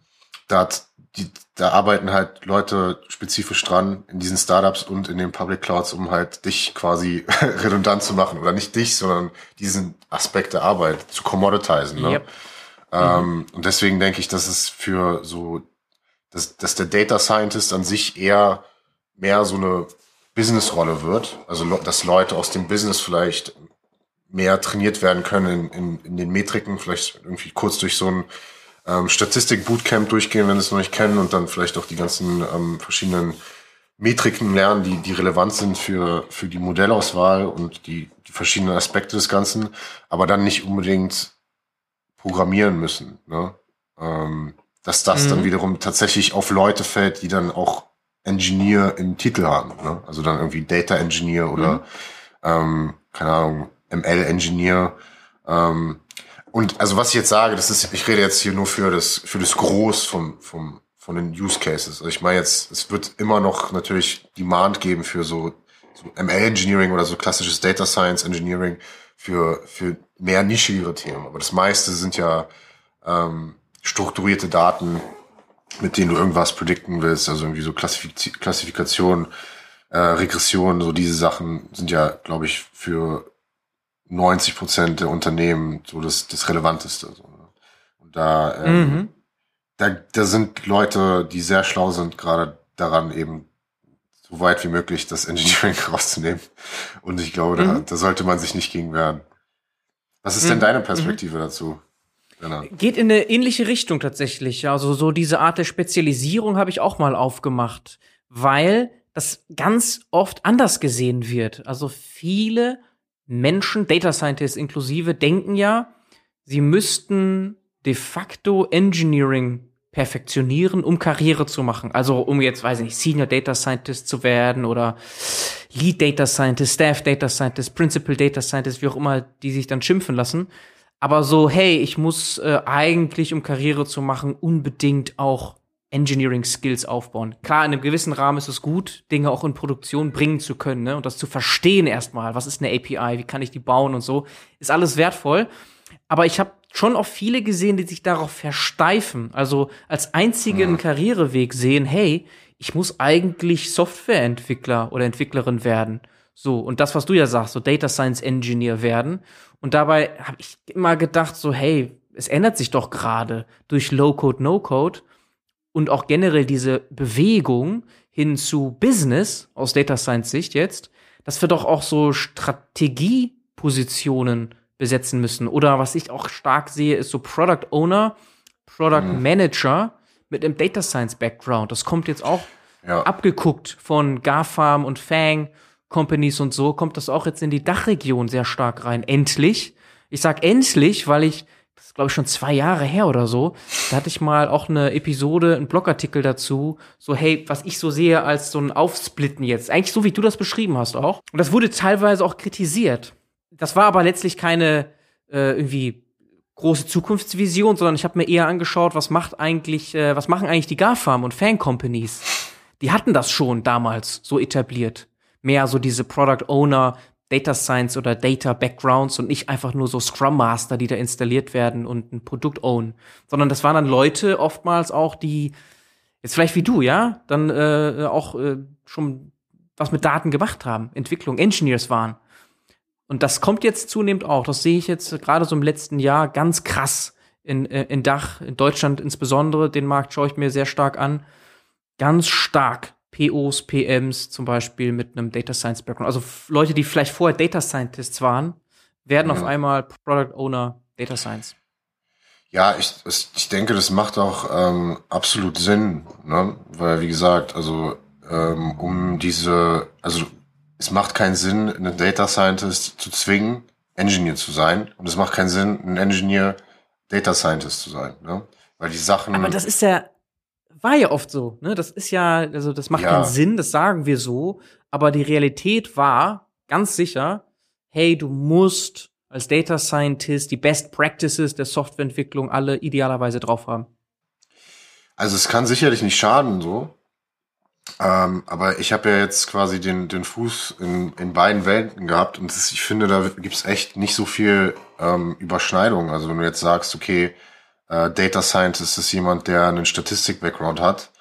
Da hat die, da arbeiten halt Leute spezifisch dran in diesen Startups und in den Public Clouds, um halt dich quasi redundant zu machen. Oder nicht dich, sondern diesen Aspekt der Arbeit zu commoditizen. Ne? Yep. Ähm, mhm. Und deswegen denke ich, dass es für so, dass, dass der Data Scientist an sich eher mehr so eine Business-Rolle wird. Also, dass Leute aus dem Business vielleicht mehr trainiert werden können in, in, in den Metriken, vielleicht irgendwie kurz durch so ein ähm, Statistik-Bootcamp durchgehen, wenn sie es noch nicht kennen und dann vielleicht auch die ganzen ähm, verschiedenen Metriken lernen, die, die relevant sind für, für die Modellauswahl und die, die verschiedenen Aspekte des Ganzen, aber dann nicht unbedingt programmieren müssen. Ne? Ähm, dass das mhm. dann wiederum tatsächlich auf Leute fällt, die dann auch Engineer im Titel haben. Ne? Also dann irgendwie Data Engineer oder, mhm. ähm, keine Ahnung, ML Engineer. Ähm, und also was ich jetzt sage, das ist, ich rede jetzt hier nur für das, für das Groß vom, vom, von den Use Cases. Also ich meine jetzt, es wird immer noch natürlich Demand geben für so, so ML Engineering oder so klassisches Data Science Engineering für, für mehr nischigere Themen. Aber das meiste sind ja ähm, strukturierte Daten, mit denen du irgendwas predikten willst, also irgendwie so Klassifik Klassifikation, äh, Regression, so diese Sachen sind ja, glaube ich, für 90 Prozent der Unternehmen so das, das Relevanteste. So, ne? Und da, ähm, mhm. da, da sind Leute, die sehr schlau sind, gerade daran eben so weit wie möglich das Engineering rauszunehmen. Und ich glaube, mhm. da, da sollte man sich nicht gegen wehren. Was ist denn mhm. deine Perspektive mhm. dazu? Genau. Geht in eine ähnliche Richtung tatsächlich. Also so diese Art der Spezialisierung habe ich auch mal aufgemacht, weil das ganz oft anders gesehen wird. Also viele Menschen, Data Scientists inklusive, denken ja, sie müssten de facto Engineering perfektionieren, um Karriere zu machen. Also um jetzt, weiß ich nicht, Senior Data Scientist zu werden oder Lead Data Scientist, Staff Data Scientist, Principal Data Scientist, wie auch immer die sich dann schimpfen lassen. Aber so, hey, ich muss äh, eigentlich, um Karriere zu machen, unbedingt auch Engineering Skills aufbauen. Klar, in einem gewissen Rahmen ist es gut, Dinge auch in Produktion bringen zu können ne? und das zu verstehen erstmal. Was ist eine API? Wie kann ich die bauen und so? Ist alles wertvoll. Aber ich habe schon auch viele gesehen, die sich darauf versteifen. Also als einzigen mhm. Karriereweg sehen, hey, ich muss eigentlich Softwareentwickler oder Entwicklerin werden. So, und das, was du ja sagst, so Data Science Engineer werden. Und dabei habe ich immer gedacht, so, hey, es ändert sich doch gerade durch Low-Code, No-Code und auch generell diese Bewegung hin zu Business aus Data Science Sicht jetzt, dass wir doch auch so Strategiepositionen besetzen müssen. Oder was ich auch stark sehe, ist so Product Owner, Product mhm. Manager mit einem Data Science Background. Das kommt jetzt auch ja. abgeguckt von GAFAM und Fang Companies und so, kommt das auch jetzt in die Dachregion sehr stark rein. Endlich. Ich sag endlich, weil ich glaube ich schon zwei Jahre her oder so, da hatte ich mal auch eine Episode, einen Blogartikel dazu, so hey, was ich so sehe als so ein Aufsplitten jetzt, eigentlich so wie du das beschrieben hast auch. Und das wurde teilweise auch kritisiert. Das war aber letztlich keine äh, irgendwie große Zukunftsvision, sondern ich habe mir eher angeschaut, was macht eigentlich, äh, was machen eigentlich die GAFAM und Fan Companies? Die hatten das schon damals so etabliert. Mehr so diese Product Owner, Data Science oder Data Backgrounds und nicht einfach nur so Scrum Master, die da installiert werden und ein Produkt own, sondern das waren dann Leute oftmals auch, die jetzt vielleicht wie du, ja, dann äh, auch äh, schon was mit Daten gemacht haben, Entwicklung, Engineers waren. Und das kommt jetzt zunehmend auch. Das sehe ich jetzt gerade so im letzten Jahr ganz krass in, äh, in Dach, in Deutschland insbesondere. Den Markt schaue ich mir sehr stark an. Ganz stark POs, PMs zum Beispiel mit einem Data Science Background. Also Leute, die vielleicht vorher Data Scientists waren, werden ja. auf einmal Product Owner Data Science. Ja, ich, ich denke, das macht auch ähm, absolut Sinn, ne? weil wie gesagt, also ähm, um diese, also es macht keinen Sinn, einen Data Scientist zu zwingen, Engineer zu sein, und es macht keinen Sinn, ein Engineer Data Scientist zu sein, ne? weil die Sachen. Aber das ist ja war ja oft so, ne? Das ist ja, also das macht ja. keinen Sinn, das sagen wir so, aber die Realität war ganz sicher, hey, du musst als Data Scientist die Best Practices der Softwareentwicklung alle idealerweise drauf haben. Also es kann sicherlich nicht schaden, so. Ähm, aber ich habe ja jetzt quasi den, den Fuß in, in beiden Welten gehabt und das, ich finde, da gibt's echt nicht so viel ähm, Überschneidung. Also wenn du jetzt sagst, okay, äh, Data Scientist ist jemand, der einen Statistik-Background hat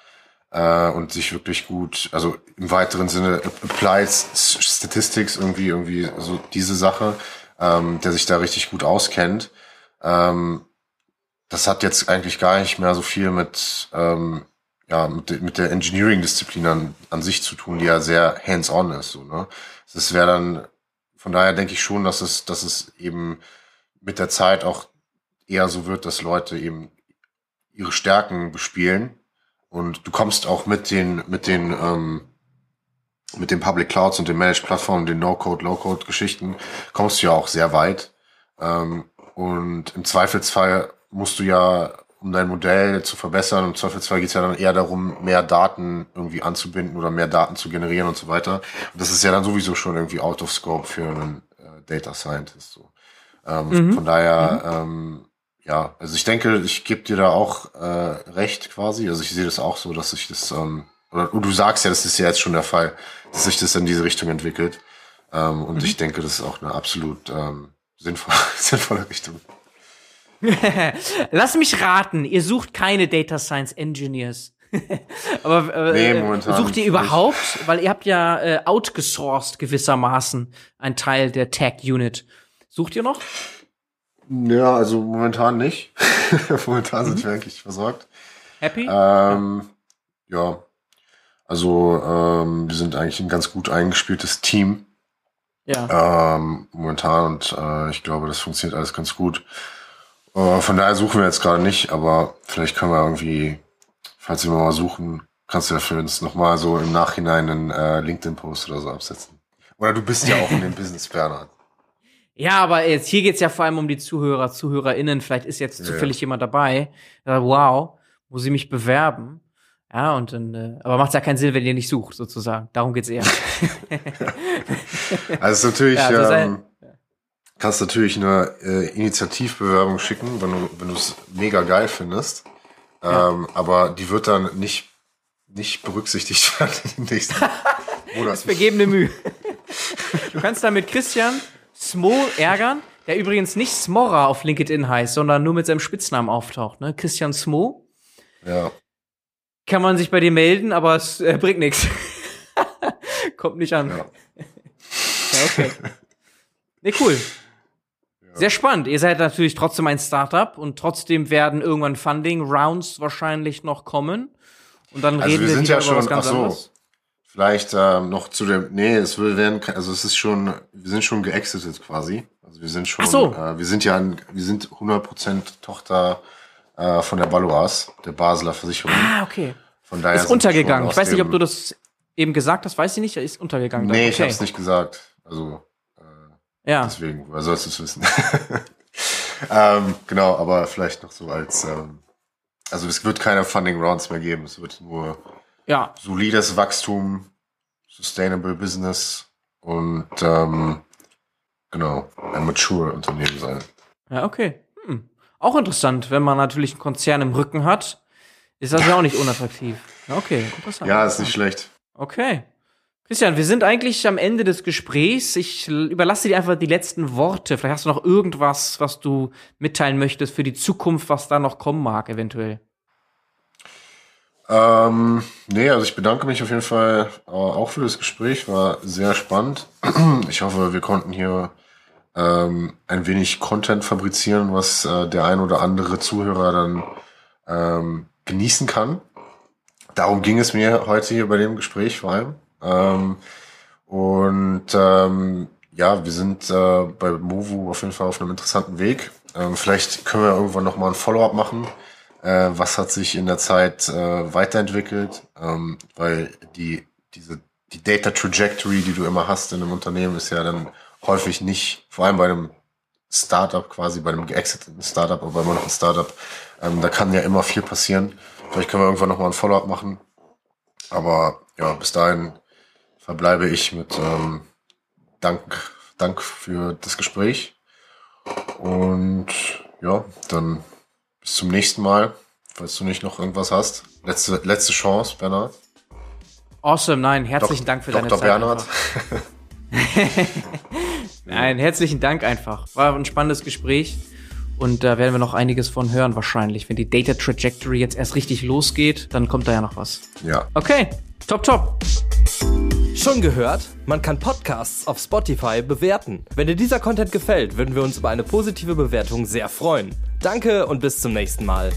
äh, und sich wirklich gut, also im weiteren Sinne Applied Statistics irgendwie, irgendwie so diese Sache, ähm, der sich da richtig gut auskennt. Ähm, das hat jetzt eigentlich gar nicht mehr so viel mit, ähm, ja, mit, mit der Engineering-Disziplin an, an sich zu tun, die ja sehr hands-on ist. So, ne? Das wäre dann, von daher denke ich schon, dass es, dass es eben mit der Zeit auch eher so wird, dass Leute eben ihre Stärken bespielen und du kommst auch mit den mit den ähm, mit den Public Clouds und den Managed Plattformen, den No-Code, Low-Code-Geschichten kommst du ja auch sehr weit. Ähm, und im Zweifelsfall musst du ja, um dein Modell zu verbessern, im Zweifelsfall geht es ja dann eher darum, mehr Daten irgendwie anzubinden oder mehr Daten zu generieren und so weiter. Und das ist ja dann sowieso schon irgendwie out of scope für einen äh, Data Scientist. So. Ähm, mhm. Von daher mhm. ähm, ja, also ich denke, ich gebe dir da auch äh, recht quasi. Also ich sehe das auch so, dass sich das, ähm, oder du sagst ja, das ist ja jetzt schon der Fall, dass sich das in diese Richtung entwickelt. Ähm, und mhm. ich denke, das ist auch eine absolut ähm, sinnvolle, sinnvolle Richtung. Lass mich raten, ihr sucht keine Data Science Engineers. Aber äh, nee, sucht ihr überhaupt, nicht. weil ihr habt ja äh, outgesourced gewissermaßen ein Teil der Tech Unit. Sucht ihr noch? Ja, also momentan nicht. momentan sind wir eigentlich versorgt. Happy? Ähm, ja, also ähm, wir sind eigentlich ein ganz gut eingespieltes Team ja. ähm, momentan und äh, ich glaube, das funktioniert alles ganz gut. Äh, von daher suchen wir jetzt gerade nicht, aber vielleicht können wir irgendwie, falls wir mal suchen, kannst du ja für uns nochmal so im Nachhinein einen äh, LinkedIn-Post oder so absetzen. Oder du bist ja auch in dem Business, Bernhard. Ja, aber jetzt hier geht's ja vor allem um die Zuhörer, ZuhörerInnen. Vielleicht ist jetzt Ja. zufällig jemand dabei. Wow, muss ich mich bewerben? Ja, und dann, äh, aber macht's ja keinen Sinn, wenn ihr nicht sucht, sozusagen. Darum geht's eher. Also es ist natürlich, Ja, also ähm, kannst natürlich eine äh, Initiativbewerbung schicken, wenn du wenn du es mega geil findest. Ähm, aber die wird dann nicht nicht berücksichtigt werden in den nächsten Monaten. Vergebene Mühe. Du kannst da mit Christian Smo ärgern, der übrigens nicht Smorra auf LinkedIn heißt, sondern nur mit seinem Spitznamen auftaucht. Ne? Christian Smo. Ja. Kann man sich bei dir melden, aber es äh, bringt nichts. Kommt nicht an. Ja. Ja, okay. Nee, cool. Sehr spannend. Ihr seid natürlich trotzdem ein Startup und trotzdem werden irgendwann Funding-Rounds wahrscheinlich noch kommen. Und dann Also reden wir wir, sind wieder ja über schon, was ach ganz so, anderes. Vielleicht ähm, noch zu dem, nee, es will werden, also es ist schon, wir sind schon geexitet quasi. Also wir sind schon, so. äh, wir sind ja, ein, wir sind 100% Tochter äh, von der Balois, der Basler Versicherung. Ah, okay. Von daher Ist untergegangen. Ich weiß nicht, ob du das eben gesagt hast. Weiß ich nicht. Er ist untergegangen. Nee, dann. ich okay. hab's nicht gesagt. Also äh, Ja. deswegen, woher sollst du es wissen? ähm, genau, aber vielleicht noch so als, ähm, also es wird keine Funding Rounds mehr geben. Es wird nur Ja. solides Wachstum, sustainable Business und ähm, genau, ein mature Unternehmen sein. Ja, okay. Hm. Auch interessant, wenn man natürlich einen Konzern im Rücken hat, ist das ja auch nicht unattraktiv. Ja, Okay, interessant. Ja, ist nicht schlecht. Okay. Christian, wir sind eigentlich am Ende des Gesprächs. Ich überlasse dir einfach die letzten Worte. Vielleicht hast du noch irgendwas, was du mitteilen möchtest für die Zukunft, was da noch kommen mag, eventuell. Ähm, nee, also ich bedanke mich auf jeden Fall äh, auch für das Gespräch, war sehr spannend. Ich hoffe, wir konnten hier ähm, ein wenig Content fabrizieren, was äh, der ein oder andere Zuhörer dann ähm, genießen kann. Darum ging es mir heute hier bei dem Gespräch vor allem. Ähm, und ähm, ja, wir sind äh, bei Movu auf jeden Fall auf einem interessanten Weg. Ähm, vielleicht können wir irgendwann nochmal ein Follow-up machen. Äh, was hat sich in der Zeit äh, weiterentwickelt? Ähm, weil die, diese, die Data Trajectory, die du immer hast in einem Unternehmen, ist ja dann häufig nicht, vor allem bei einem Startup quasi, bei einem geexiteten Startup, aber immer noch ein Startup, ähm, da kann ja immer viel passieren. Vielleicht können wir irgendwann nochmal ein Follow-up machen. Aber ja, bis dahin verbleibe ich mit ähm, Dank, Dank für das Gespräch. Und ja, dann bis zum nächsten Mal, falls du nicht noch irgendwas hast. Letzte, letzte Chance, Bernhard. Awesome, nein, herzlichen Dok- Dank für Dr. deine Zeit. Bernhard. einfach. Nein, herzlichen Dank einfach. War ein spannendes Gespräch. Und da werden wir noch einiges von hören wahrscheinlich. Wenn die Data Trajectory jetzt erst richtig losgeht, dann kommt da ja noch was. Ja. Okay, top, top. Schon gehört? Man kann Podcasts auf Spotify bewerten. Wenn dir dieser Content gefällt, würden wir uns über eine positive Bewertung sehr freuen. Danke und bis zum nächsten Mal.